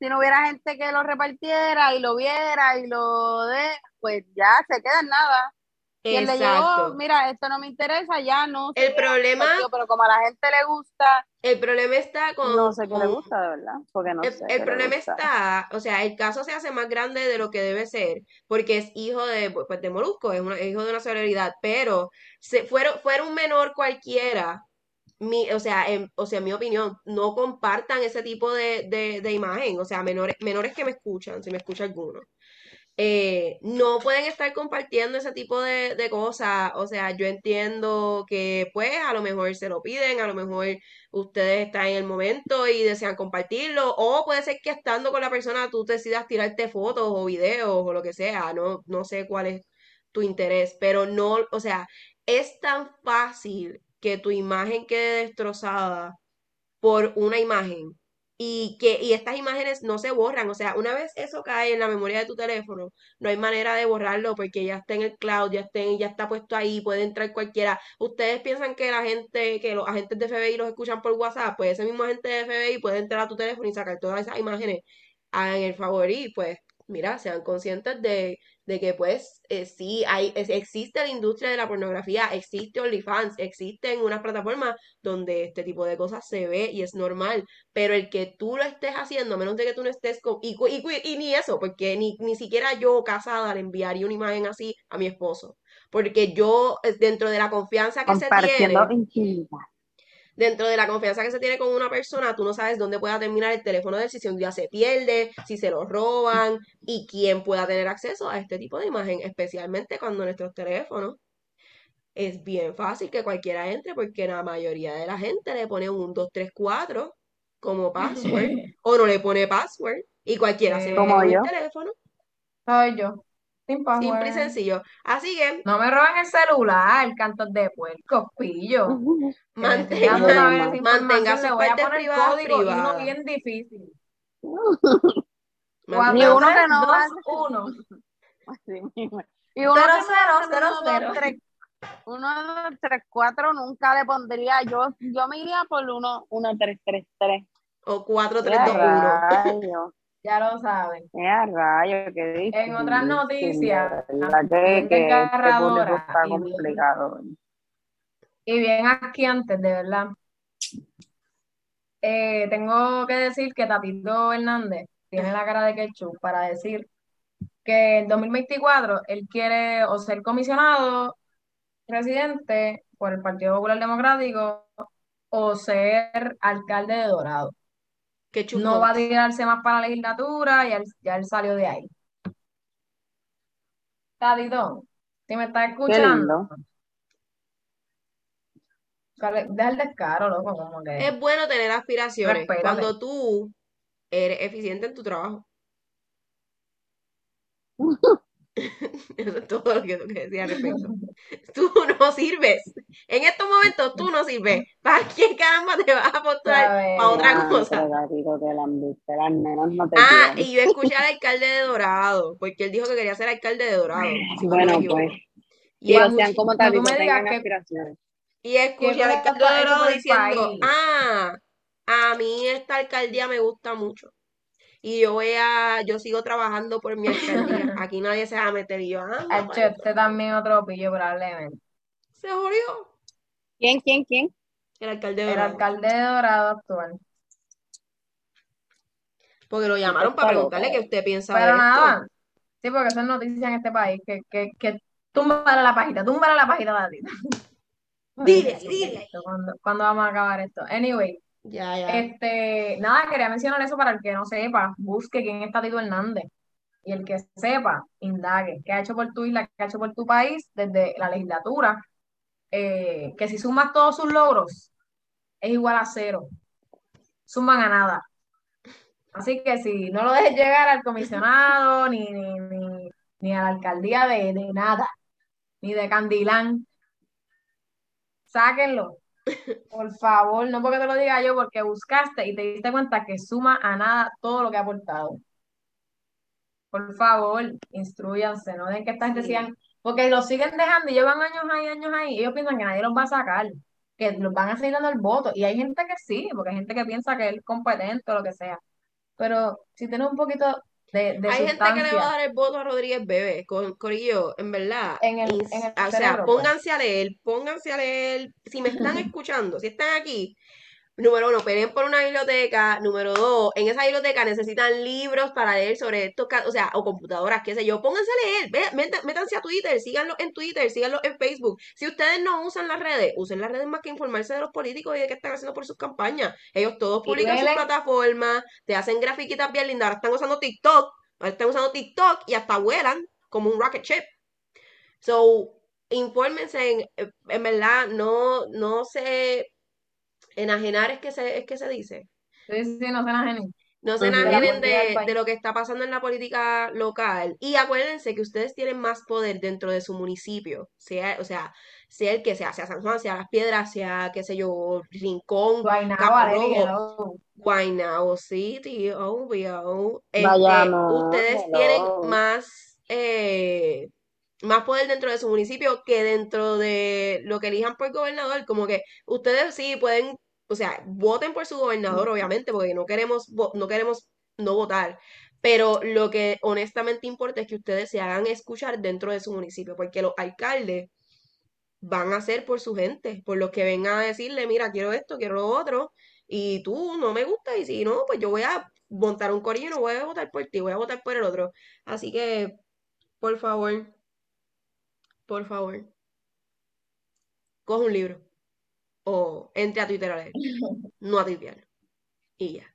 [SPEAKER 2] si no hubiera gente que lo repartiera y lo viera y lo de, pues ya se queda en nada. Quien le llegó, mira, esto no me interesa, ya no
[SPEAKER 3] El problema,
[SPEAKER 2] partido, pero como a la gente le gusta,
[SPEAKER 3] el problema está con,
[SPEAKER 2] no sé qué le gusta, de verdad, porque no
[SPEAKER 3] el,
[SPEAKER 2] sé
[SPEAKER 3] el problema está, o sea, el caso se hace más grande de lo que debe ser, porque es hijo de, pues, de Molusco, es, una- es hijo de una celebridad, pero se, fuera, fuera un menor cualquiera, mi, o sea, en, o sea, en mi opinión, no compartan ese tipo de, de, de imagen, o sea, menores, menores que me escuchan, si me escucha alguno. Eh, no pueden estar compartiendo ese tipo de, de cosas. O sea, yo entiendo que pues a lo mejor se lo piden, a lo mejor ustedes están en el momento y desean compartirlo, o puede ser que estando con la persona tú decidas tirarte fotos o videos o lo que sea, no, no sé cuál es tu interés, pero no, o sea, es tan fácil que tu imagen quede destrozada por una imagen y que y estas imágenes no se borran, o sea, una vez eso cae en la memoria de tu teléfono, no hay manera de borrarlo porque ya está en el cloud, ya está, ya está puesto ahí, puede entrar cualquiera. Ustedes piensan que la gente, que los agentes de FBI los escuchan por WhatsApp, pues ese mismo agente de FBI puede entrar a tu teléfono y sacar todas esas imágenes. Hagan el favor y pues, mira, sean conscientes de, de que pues eh, sí, hay, es- existe la industria de la pornografía, existe OnlyFans, existen unas plataformas donde este tipo de cosas se ve y es normal, pero el que tú lo estés haciendo, a menos de que tú no estés con, y, y, ni eso, porque ni, ni siquiera yo casada le enviaría una imagen así a mi esposo, porque yo, eh, dentro de la confianza que se tiene,
[SPEAKER 2] intimidad.
[SPEAKER 3] Dentro de la confianza que se tiene con una persona, tú no sabes dónde pueda terminar el teléfono de él, si un día se pierde, si se lo roban, y quién pueda tener acceso a este tipo de imagen, especialmente cuando nuestros teléfonos es bien fácil que cualquiera entre porque la mayoría de la gente le pone un 2, 3, 4 como password o no le pone password y cualquiera se
[SPEAKER 1] Como
[SPEAKER 3] mete en el teléfono.
[SPEAKER 1] Soy yo.
[SPEAKER 3] Simple y sencillo. Así que
[SPEAKER 1] No me roben el celular, cantos de puerco, pillo.
[SPEAKER 3] Mantenga,
[SPEAKER 2] Mantenga
[SPEAKER 3] mantenga
[SPEAKER 1] información,
[SPEAKER 3] sus
[SPEAKER 1] le voy a
[SPEAKER 3] partes
[SPEAKER 1] poner
[SPEAKER 3] privadas
[SPEAKER 1] código y uno bien difícil.
[SPEAKER 2] Ni uno que no va-
[SPEAKER 1] 1.
[SPEAKER 2] Así mismo. Y uno
[SPEAKER 1] Cero, cero, cero,
[SPEAKER 2] uno,
[SPEAKER 1] cero.
[SPEAKER 2] dos, tres, uno, dos, tres, cuatro nunca le pondría. Yo, yo me iría por uno, uno, tres, tres, tres.
[SPEAKER 3] o 4, 3,
[SPEAKER 2] Ya
[SPEAKER 3] 2, 1.
[SPEAKER 2] rayo,
[SPEAKER 1] Ya lo saben.
[SPEAKER 2] ya rayo, qué difícil.
[SPEAKER 1] En otras noticias,
[SPEAKER 2] que, que este está
[SPEAKER 1] y bien-
[SPEAKER 2] complicado.
[SPEAKER 1] Y bien aquí antes, de verdad. Eh, tengo que decir que Tatito Hernández tiene la cara de ketchup para decir que en 2024 él quiere o ser comisionado presidente por el Partido Popular Democrático o ser alcalde de Dorado.
[SPEAKER 3] Qué.
[SPEAKER 1] No va a tirarse más para la legislatura, ya él, ya él salió de ahí. Tatito, si me estás escuchando, deja el descaro, loco, como que...
[SPEAKER 3] Es bueno tener aspiraciones cuando tú eres eficiente en tu trabajo. Eso es todo lo que tengo que decir al respecto. Tú no sirves. En estos momentos tú no sirves. ¿Para quién caramba te vas a postular para otra cosa?
[SPEAKER 2] no
[SPEAKER 3] Ah, y yo escuché al alcalde de Dorado, porque él dijo que quería ser alcalde de Dorado. si no
[SPEAKER 2] Bueno, pues,
[SPEAKER 3] Y,
[SPEAKER 2] pero
[SPEAKER 3] escuché-
[SPEAKER 2] sean como
[SPEAKER 1] no, digas
[SPEAKER 2] tengan
[SPEAKER 1] que-
[SPEAKER 2] aspiraciones.
[SPEAKER 3] y escuché al alcalde de Dorado diciendo,
[SPEAKER 1] país.
[SPEAKER 3] ah, a mí esta alcaldía me gusta mucho. Y yo voy a, yo sigo trabajando por mi alcaldía. Aquí nadie se va a meter y yo, ah,
[SPEAKER 1] este también otro pillo probablemente.
[SPEAKER 3] se jodió.
[SPEAKER 2] ¿Quién, quién, quién?
[SPEAKER 3] El alcalde de
[SPEAKER 1] El
[SPEAKER 3] Dorado.
[SPEAKER 1] alcalde de Dorado actual.
[SPEAKER 3] Porque lo llamaron para preguntarle qué usted piensa
[SPEAKER 1] Pero
[SPEAKER 3] de esto.
[SPEAKER 1] nada, sí, porque eso es noticia en este país, que, que, que túmbale la pajita, túmbale la pajita a la tita.
[SPEAKER 3] Dile, dile.
[SPEAKER 1] ¿Cuándo, cuándo vamos a acabar esto? Anyway,
[SPEAKER 3] Ya, ya.
[SPEAKER 1] este, nada, quería mencionar eso para el que no sepa, busque quién es Tatito Hernández. Y el que sepa, indague, qué ha hecho por tu isla, qué ha hecho por tu país desde la legislatura, eh, que si sumas todos sus logros, es igual a cero. Suman a nada. Así que si no lo dejes llegar al comisionado, ni, ni, ni, ni a la alcaldía de, de nada, ni de Candilán, sáquenlo. Por favor, no porque te lo diga yo, porque buscaste y te diste cuenta que suma a nada todo lo que ha aportado. Por favor, instruyanse, no dejen que esta gente
[SPEAKER 3] Sí.
[SPEAKER 1] sigan, porque los siguen dejando y llevan años ahí, años ahí, y ellos piensan que nadie los va a sacar, que los van a seguir dando el voto. Y hay gente que sí, porque hay gente que piensa que es competente o lo que sea. Pero si tienes un poquito de, de
[SPEAKER 3] Hay gente que le va a dar el voto a Rodríguez Bebe, con Corillo, en verdad.
[SPEAKER 1] en el, en el
[SPEAKER 3] o sea,
[SPEAKER 1] pues.
[SPEAKER 3] pónganse a leer, pónganse a leer. Si me están escuchando, si están aquí, número uno, peleen por una biblioteca. Número dos, en esa biblioteca necesitan libros para leer sobre estos casos, o sea, o computadoras, qué sé yo. Pónganse a leer, métanse a Twitter, síganlo en Twitter, síganlo en Facebook. Si ustedes no usan las redes, usen las redes más que informarse de los políticos y de qué están haciendo por sus campañas. Ellos todos publican sus plataformas, te hacen grafiquitas bien lindas. Ahora están usando TikTok, ahora están usando TikTok y hasta vuelan como un rocket ship. So, infórmense en, en verdad, no, no se enajenar es que se, es que se dice.
[SPEAKER 1] Sí, sí, no se enajenen.
[SPEAKER 3] No se enajenen de, de lo que está pasando en la política local. Y acuérdense que ustedes tienen más poder dentro de su municipio. Sea, o sea, sea el que sea, sea San Juan, sea Las Piedras, sea, qué sé yo, Rincón,
[SPEAKER 1] Guaynabo.
[SPEAKER 3] Guaynabo City, obvio. Este, ustedes
[SPEAKER 2] hello.
[SPEAKER 3] tienen más, eh, más poder dentro de su municipio que dentro de lo que elijan por gobernador. Como que ustedes sí pueden, o sea, voten por su gobernador, obviamente, porque no queremos, no queremos no votar. Pero lo que honestamente importa es que ustedes se hagan escuchar dentro de su municipio, porque los alcaldes van a hacer por su gente, por los que vengan a decirle, mira, quiero esto, quiero lo otro, y tú no me gusta, y si no, pues yo voy a montar un corillo y no voy a votar por ti, voy a votar por el otro. Así que, por favor, por favor, coge un libro o entre a Twitter a leer, no a tripear. Y ya.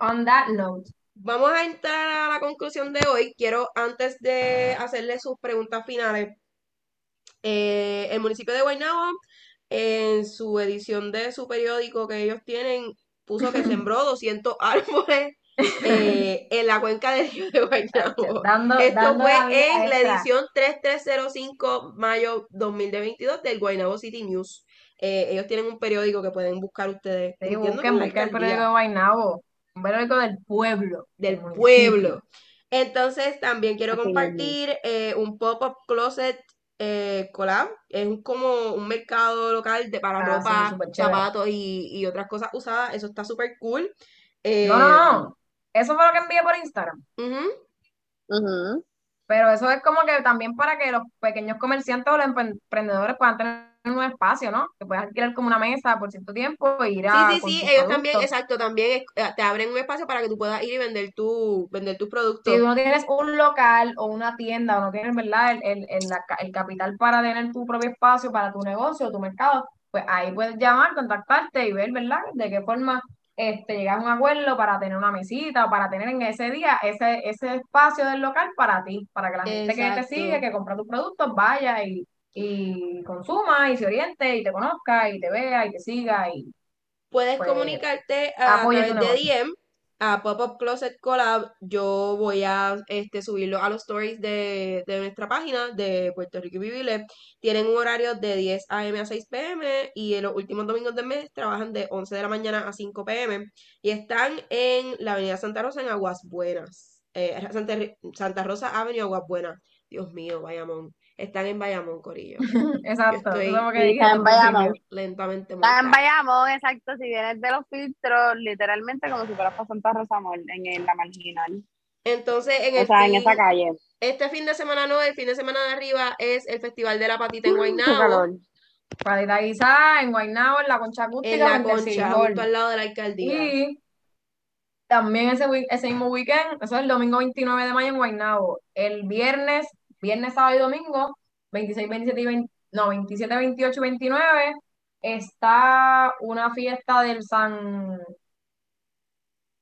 [SPEAKER 1] On that note,
[SPEAKER 3] Vamos a entrar a la conclusión de hoy. Quiero, antes de hacerle sus preguntas finales, eh, el municipio de Guaynabo, en su edición de su periódico que ellos tienen, puso que sembró 200 árboles eh, en la cuenca del río de Guaynabo.
[SPEAKER 1] dando,
[SPEAKER 3] Esto
[SPEAKER 1] dando
[SPEAKER 3] fue
[SPEAKER 1] la
[SPEAKER 3] en la
[SPEAKER 1] extra.
[SPEAKER 3] edición 3305 mayo 2022 del Guaynabo City News. Eh, ellos tienen un periódico que pueden buscar ustedes.
[SPEAKER 1] Sí, busquen, busquen el periódico de Guaynabo, un periódico del pueblo,
[SPEAKER 3] del pueblo. Entonces, también quiero compartir eh, un pop-up closet eh, collab. Es un- como un mercado local de para
[SPEAKER 1] Ah,
[SPEAKER 3] ropa, zapatos y, y otras cosas usadas. Eso está súper cool. Eh,
[SPEAKER 1] No, no, no. Eso fue lo que envié por Instagram.
[SPEAKER 3] ujú.
[SPEAKER 2] Ujú.
[SPEAKER 1] Pero eso es como que también para que los pequeños comerciantes o los empre- emprendedores puedan tener un espacio, ¿no? Que puedas alquilar como una mesa por cierto tiempo e ir
[SPEAKER 3] Sí,
[SPEAKER 1] a
[SPEAKER 3] sí, sí,
[SPEAKER 1] tus
[SPEAKER 3] ellos también, exacto, también eh, te abren un espacio para que tú puedas ir y vender tu, vender tus
[SPEAKER 1] Si
[SPEAKER 3] productos.
[SPEAKER 1] tú no tienes un local o una tienda o no tienes, ¿verdad? El, el, el, capital para tener tu propio espacio para tu negocio, tu mercado, pues ahí puedes llamar, contactarte y ver, ¿verdad? De qué forma este, llegar a un acuerdo para tener una mesita o para tener en ese día ese, ese espacio del local para ti, para que la gente que te sigue, que compra tus productos, vaya y, y consuma y se oriente y te conozca y te vea y te siga y
[SPEAKER 3] Puedes
[SPEAKER 1] pues
[SPEAKER 3] comunicarte a través de. DM a Pop-Up Closet Collab. Yo voy a este, subirlo a los stories de, de nuestra página de Puerto Rico y Vivile. Tienen un horario de 10 a.m. a 6 p.m. y en los últimos domingos del mes trabajan de 11 de la mañana a 5 p.m. Y están en la Avenida Santa Rosa en Aguas Buenas. Eh, Santa, Santa Rosa Avenue, Aguas Buenas. Dios mío, vayamón. Están en Bayamón, Corillo.
[SPEAKER 1] Exacto.
[SPEAKER 3] estoy-
[SPEAKER 1] lo que
[SPEAKER 2] Sí,
[SPEAKER 1] dije
[SPEAKER 2] está
[SPEAKER 1] al
[SPEAKER 2] en Bayamón.
[SPEAKER 1] principio.
[SPEAKER 3] Lentamente
[SPEAKER 2] Está en. Bayamón, exacto. Si vienes de los filtros, literalmente como si fueras para Santa Rosa en, en la marginal.
[SPEAKER 3] Entonces, en
[SPEAKER 2] O
[SPEAKER 3] el
[SPEAKER 2] sea, en
[SPEAKER 3] fin-
[SPEAKER 2] esa calle.
[SPEAKER 3] este fin de semana no, el fin de semana de arriba es el Festival de la Patita en
[SPEAKER 2] Qué
[SPEAKER 3] Guaynabo.
[SPEAKER 1] Patita guisada en Guaynabo, en la concha
[SPEAKER 3] en la Concha, justo al lado de la alcaldía.
[SPEAKER 1] Y también ese, ese mismo weekend, eso es el domingo 29 de mayo en Guaynabo. El viernes, viernes, sábado y domingo, 26, 27 y 20, no, 27, 28 y 29, está una fiesta del San,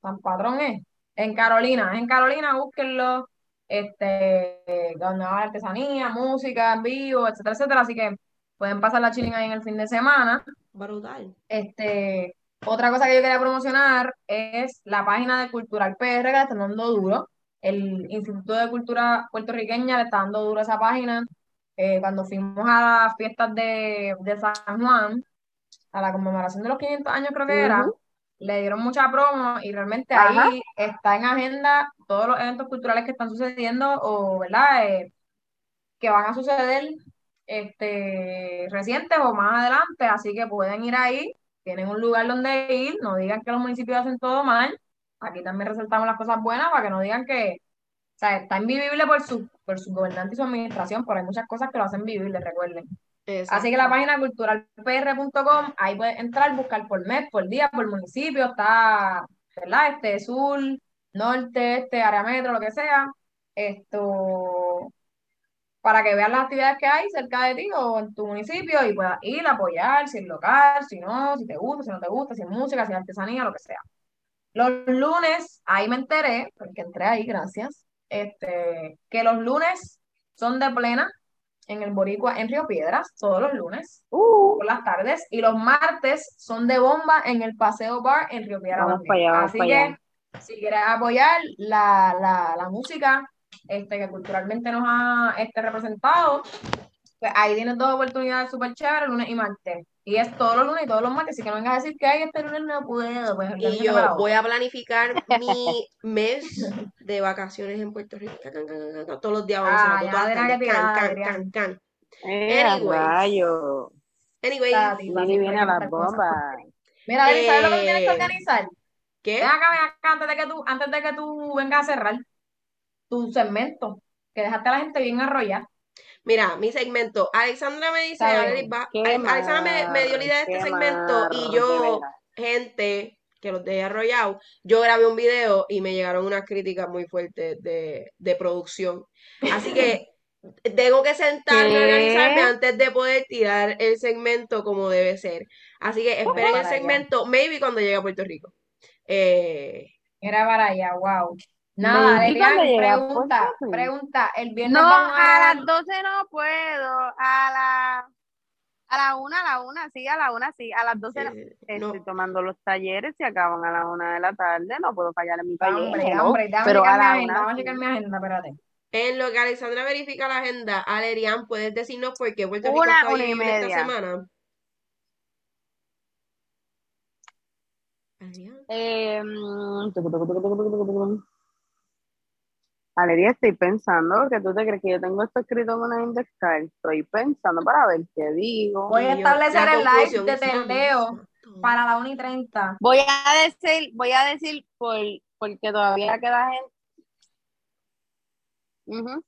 [SPEAKER 1] San Patrón, ¿eh? En Carolina, en Carolina, búsquenlo, este, donde va artesanía, música en vivo, etcétera, etcétera. Así que pueden pasar la chilling ahí en el fin de semana.
[SPEAKER 3] Brutal.
[SPEAKER 1] Este, otra cosa que yo quería promocionar es la página de Cultural PR que le están dando duro. El Instituto de Cultura Puertorriqueña le está dando duro a esa página. Eh, cuando fuimos a las fiestas de, de San Juan, a la conmemoración de los 500 años creo que era, le dieron mucha promo y realmente
[SPEAKER 2] Ajá.
[SPEAKER 1] ahí está en agenda todos los eventos culturales que están sucediendo o, ¿verdad? Eh, que van a suceder este, recientes o más adelante, así que pueden ir ahí, tienen un lugar donde ir, no digan que los municipios hacen todo mal, aquí también resaltamos las cosas buenas para que no digan que, o sea, está invivible por su, por su gobernante y su administración, pero hay muchas cosas que lo hacen vivible, recuerden. Así que la página culturalpr.com, ahí puedes entrar, buscar por mes, por día, por municipio, está, ¿verdad? Este, sur, norte, este, área metro, lo que sea. Esto, para que veas las actividades que hay cerca de ti o en tu municipio y puedas ir a apoyar, si es local, si no, si te gusta, si no te gusta, si es música, si es artesanía, lo que sea. Los lunes, ahí me enteré, porque entré ahí, gracias, este, que los lunes son de plena en el Boricua, en Río Piedras, todos los lunes,
[SPEAKER 2] Uh,
[SPEAKER 1] por las tardes, y los martes son de bomba en el Paseo Bar en Río Piedras
[SPEAKER 2] Vamos para allá, vamos
[SPEAKER 1] Así
[SPEAKER 2] para
[SPEAKER 1] que,
[SPEAKER 2] allá.
[SPEAKER 1] si quieres apoyar la, la, la música este, que culturalmente nos ha este, representado, pues ahí tienes dos oportunidades súper chéveres, lunes y martes. Y es todos los lunes y todos los martes, así que no vengas a decir que ay, este lunes no puedo, pues
[SPEAKER 3] Y yo voy a planificar mi mes de vacaciones en Puerto Rico. Can, can, can, can, can. Todos los días vamos a
[SPEAKER 1] Ah,
[SPEAKER 3] tardes. Can, can, can.
[SPEAKER 2] Eh, a rayo.
[SPEAKER 3] Anyways,
[SPEAKER 1] Tati,
[SPEAKER 2] Viene a las bombas.
[SPEAKER 1] Mira, ¿sabes lo que tienes que
[SPEAKER 3] Eh,
[SPEAKER 1] organizar?
[SPEAKER 3] ¿qué?
[SPEAKER 1] Ven acá, ven acá, antes de que tú, antes de que tú vengas a cerrar tu segmento, que dejaste a la gente bien arrollada.
[SPEAKER 3] Mira, mi segmento. Alexandra me dice, va- Alexandra me, me dio la idea de este segmento y yo, gente que los dejé arrollados, yo grabé un video y me llegaron unas críticas muy fuertes de, de producción. Así que tengo que sentarme a organizarme antes de poder tirar el segmento como debe ser. Así que esperen el
[SPEAKER 1] allá.
[SPEAKER 3] segmento, maybe cuando llegue a Puerto Rico. Eh,
[SPEAKER 1] Era para allá, wow. Nada, Adrián, pregunta, pregunta. El viernes
[SPEAKER 2] No,
[SPEAKER 1] vamos a
[SPEAKER 2] las 12 no puedo. A la, a la una, a la una, sí, a la una, sí. A las 12 no.
[SPEAKER 3] eh, no.
[SPEAKER 2] Estoy tomando los talleres y acaban a las una de la tarde. No puedo fallar en mi taller.
[SPEAKER 1] Hombre,
[SPEAKER 2] hello.
[SPEAKER 1] hombre, déjame
[SPEAKER 2] Pero a la
[SPEAKER 1] agenda,
[SPEAKER 2] una.
[SPEAKER 1] vamos a checar mi agenda, espérate.
[SPEAKER 3] En lo que Alexandra verifica la agenda, Alerian, ¿puedes decirnos por qué Puerto Rico
[SPEAKER 2] Una,
[SPEAKER 3] está
[SPEAKER 2] una y
[SPEAKER 3] esta semana?
[SPEAKER 2] Eh, Valeria, estoy pensando que tú te crees que yo tengo esto escrito en una index card. Estoy pensando para ver qué digo.
[SPEAKER 1] Voy a
[SPEAKER 3] Y
[SPEAKER 1] establecer el live de
[SPEAKER 3] exacto.
[SPEAKER 1] para la 1 y 30.
[SPEAKER 2] Voy a decir, voy a decir por, porque todavía queda gente. Ujú.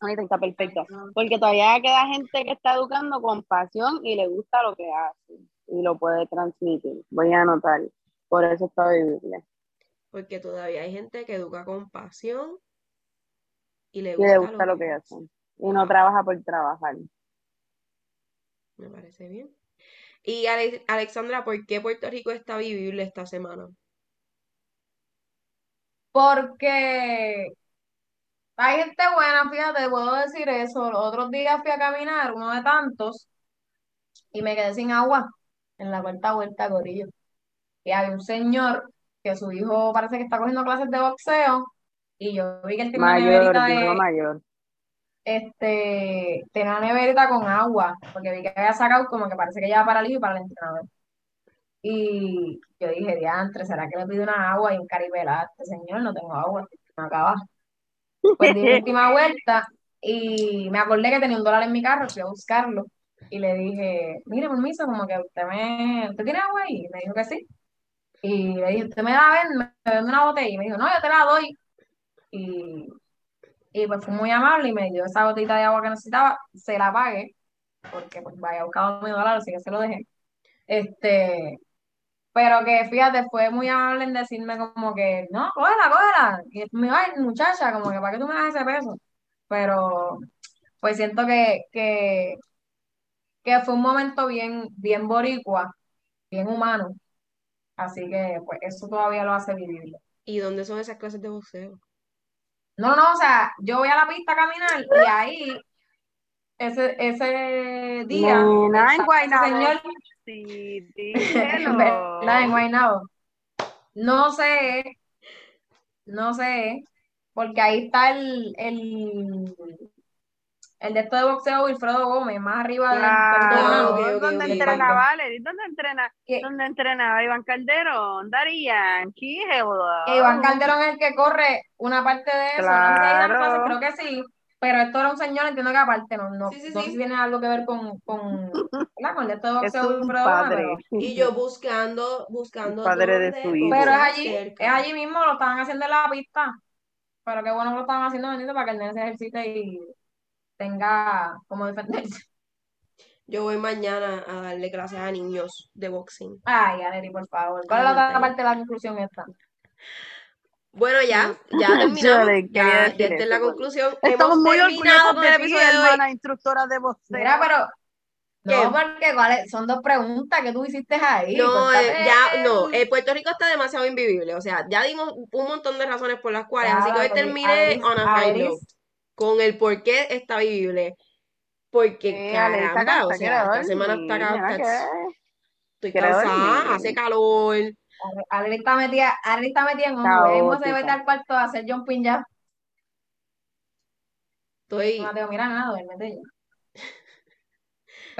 [SPEAKER 2] Ahorita está perfecto. Porque todavía queda gente que está educando con pasión y le gusta lo que hace y lo puede transmitir. Voy a anotar. Por eso está Biblia.
[SPEAKER 3] Porque todavía hay gente que educa con pasión y le
[SPEAKER 2] Y
[SPEAKER 3] gusta,
[SPEAKER 2] le gusta lo que hace. Y no trabaja por trabajar.
[SPEAKER 3] Me parece bien. Y Ale- Alexandra, ¿por qué Puerto Rico está vivible esta semana?
[SPEAKER 1] Porque hay gente buena, fíjate, puedo decir eso. Los otros días fui a caminar, uno de tantos, y me quedé sin agua en la cuarta vuelta, Corillo. Y había un señor que su hijo parece que está cogiendo clases de boxeo, y yo vi que él tiene una
[SPEAKER 2] Mayor,
[SPEAKER 1] neverita
[SPEAKER 2] digo
[SPEAKER 1] de,
[SPEAKER 2] mayor.
[SPEAKER 1] este, tenía una neverita con agua, porque vi que había sacado como que parece que lleva para el hijo y para el entrenador. Y yo dije, diantre, ¿será que le pido una agua y un caribela a este señor? No tengo agua, me acaba. Pues di mi última vuelta Y me acordé que tenía un dólar en mi carro, fui a buscarlo. Y le dije, mire, permiso, como que usted me, ¿usted tiene agua ahí? Y me dijo que sí. Y le dije, ¿usted me da ven, me vende una botella? Y me dijo, no, yo te la doy. Y, y pues fue muy amable y me dio esa botita de agua que necesitaba, se la pagué, porque pues vaya buscado mi dólar, así que se lo dejé. Este, pero que fíjate, fue muy amable en decirme como que, no, cógela, cógela. Y me iba, muchacha, como que, ¿para qué tú me das ese peso? Pero, pues siento que, que, que fue un momento bien, bien boricua, bien humano. Así que, pues, eso todavía lo hace vivible.
[SPEAKER 3] ¿Y dónde son esas clases de boxeo?
[SPEAKER 1] No, no, o sea, yo voy a la pista a caminar y ahí, ese, ese día,
[SPEAKER 2] Nena, en
[SPEAKER 1] ese
[SPEAKER 2] Guaynabo.
[SPEAKER 1] señor,
[SPEAKER 2] Sí,
[SPEAKER 1] verdad, en. Guaynabo. No sé, no sé, porque ahí está el, el, el de esto de boxeo Wilfredo Gómez, más arriba del
[SPEAKER 3] Ah, ok, ok,
[SPEAKER 2] ¿dónde
[SPEAKER 3] ok,
[SPEAKER 2] entrena
[SPEAKER 3] ok.
[SPEAKER 2] Valerie? ¿Dónde entrena? ¿Dónde entrenaba Iván Calderón? Darían, ¿qué?
[SPEAKER 1] Iván Calderón es el que corre una parte de eso, no sé creo que sí, pero esto era un señor, entiendo que aparte, no, no,
[SPEAKER 3] Sí, sí,
[SPEAKER 1] no sé
[SPEAKER 3] sí.
[SPEAKER 1] si tiene algo que ver con, con, con el de esto de
[SPEAKER 2] Es
[SPEAKER 1] boxeo
[SPEAKER 2] un
[SPEAKER 1] Wilfredo Gómez,
[SPEAKER 2] padre.
[SPEAKER 1] pero,
[SPEAKER 3] Y yo buscando, buscando
[SPEAKER 2] padre de su hijo.
[SPEAKER 1] pero es allí,
[SPEAKER 3] cerca.
[SPEAKER 1] es allí mismo, lo estaban haciendo en la pista, pero qué bueno que lo estaban haciendo, bendito, para que el nene se ejercite y tenga como defenderse.
[SPEAKER 3] Yo voy mañana a darle clases a niños de boxing.
[SPEAKER 1] Ay, Aleri, por favor, ¿cuál es la otra parte de la conclusión esta?
[SPEAKER 3] Bueno, ya, ya
[SPEAKER 2] Yo
[SPEAKER 3] terminamos. Ya, ya esta es la conclusión.
[SPEAKER 2] Estamos
[SPEAKER 3] Hemos
[SPEAKER 2] muy orgullosos
[SPEAKER 3] con el
[SPEAKER 2] de ti,
[SPEAKER 3] episodio de hoy.
[SPEAKER 2] hermana instructora de boxeo.
[SPEAKER 1] Mira, pero
[SPEAKER 3] ¿Qué?
[SPEAKER 1] no, porque ¿cuáles? son dos preguntas que tú hiciste ahí.
[SPEAKER 3] No, eh, ya, no, eh, Puerto Rico está demasiado invivible, o sea, ya dimos un montón de razones por las cuales,
[SPEAKER 1] Ya,
[SPEAKER 3] así que hoy terminé on a high note, con el por qué está vivible, porque
[SPEAKER 2] Eh, Ale, está
[SPEAKER 3] caramba, o sea, esta semana está,
[SPEAKER 2] ¿qué?
[SPEAKER 3] estoy cansada,
[SPEAKER 2] dormir.
[SPEAKER 3] hace calor,
[SPEAKER 1] Adeli está metida, Adeli está metida en mismo se mete al cuarto a hacer jumping ya.
[SPEAKER 3] estoy,
[SPEAKER 1] Mateo, mira nada, duérmete ya.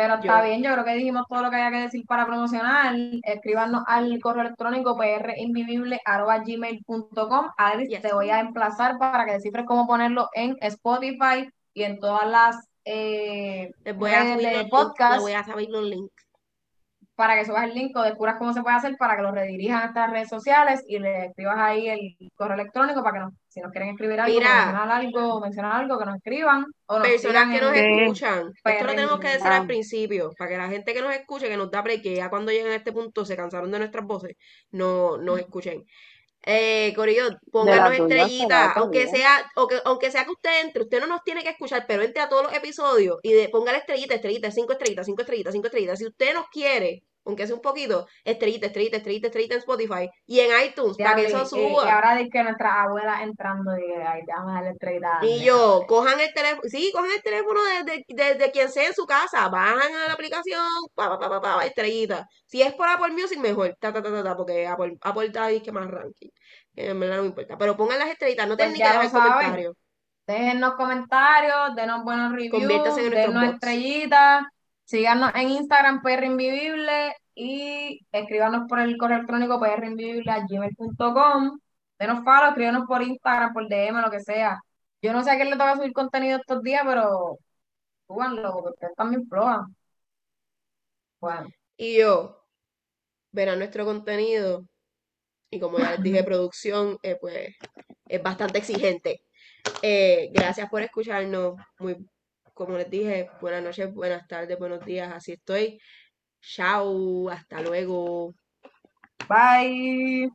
[SPEAKER 1] Pero está
[SPEAKER 3] Yo-
[SPEAKER 1] bien, yo creo que dijimos todo lo que había que decir para promocionar. Escríbanos al correo electrónico prinvivible.gmail.com. Adri,
[SPEAKER 3] Yes.
[SPEAKER 1] te voy a emplazar para que descifres cómo ponerlo en Spotify y en todas las eh,
[SPEAKER 3] les voy a subir los
[SPEAKER 1] podcast
[SPEAKER 3] les voy a subir los links.
[SPEAKER 1] para que subas el link o descubras cómo se puede hacer para que lo redirijas a estas redes sociales y le escribas ahí el correo electrónico para que nos, si nos quieren escribir algo,
[SPEAKER 3] Mira.
[SPEAKER 1] mencionar algo, mencionar algo, que nos escriban o nos
[SPEAKER 3] Personas que nos escuchan, esto lo tenemos que decir al principio, para que la gente que nos escuche, que nos da que ya cuando lleguen a este punto se cansaron de nuestras voces, no nos escuchen. Eh, Corillo, pónganos estrellitas, aunque sea, o que, aunque sea que usted entre, usted no nos tiene que escuchar, pero entre a todos los episodios y de, póngale estrellita, estrellita, cinco estrellitas, cinco estrellitas, cinco estrellitas. Si usted nos quiere, aunque sea un poquito, estrellita, estrellita, estrellita, estrellita en Spotify y en iTunes, para que eso
[SPEAKER 1] y-
[SPEAKER 3] suba.
[SPEAKER 1] Y, ahora dice que nuestras abuelas entrando y ay, déjame darle estrellita.
[SPEAKER 3] Y yo, cojan el teléfono, sí, cojan el teléfono de, de, de- de quien sea en su casa, bajan a la aplicación, pa, pa, pa, pa, pa, estrellita. Si es por Apple Music, mejor, ta, ta, ta, ta, ta, porque Apple, Apple está ahí que más ranking. En verdad no me importa. Pero pongan las estrellitas, no tienen
[SPEAKER 1] Pues
[SPEAKER 3] ni que dejar comentarios.
[SPEAKER 1] Déjennos comentarios, denos buenos reviews,
[SPEAKER 3] Conviértanse en
[SPEAKER 1] denos
[SPEAKER 3] bots.
[SPEAKER 1] estrellitas, síganos en Instagram PR Invivible y escríbanos por el correo electrónico prinvivible.gmail.com. Denos follow, escríbanos por Instagram, por DM, lo que sea. Yo no sé a quién le toca subir contenido estos días, pero súbanlo, porque ustedes también flojan. Bueno,
[SPEAKER 3] Y yo, verán nuestro contenido. Y como ya les dije, producción, eh, pues, es bastante exigente. Eh, gracias por escucharnos. Muy, como les dije, buenas noches, buenas tardes, buenos días. Así estoy. Chao, hasta luego.
[SPEAKER 1] bye.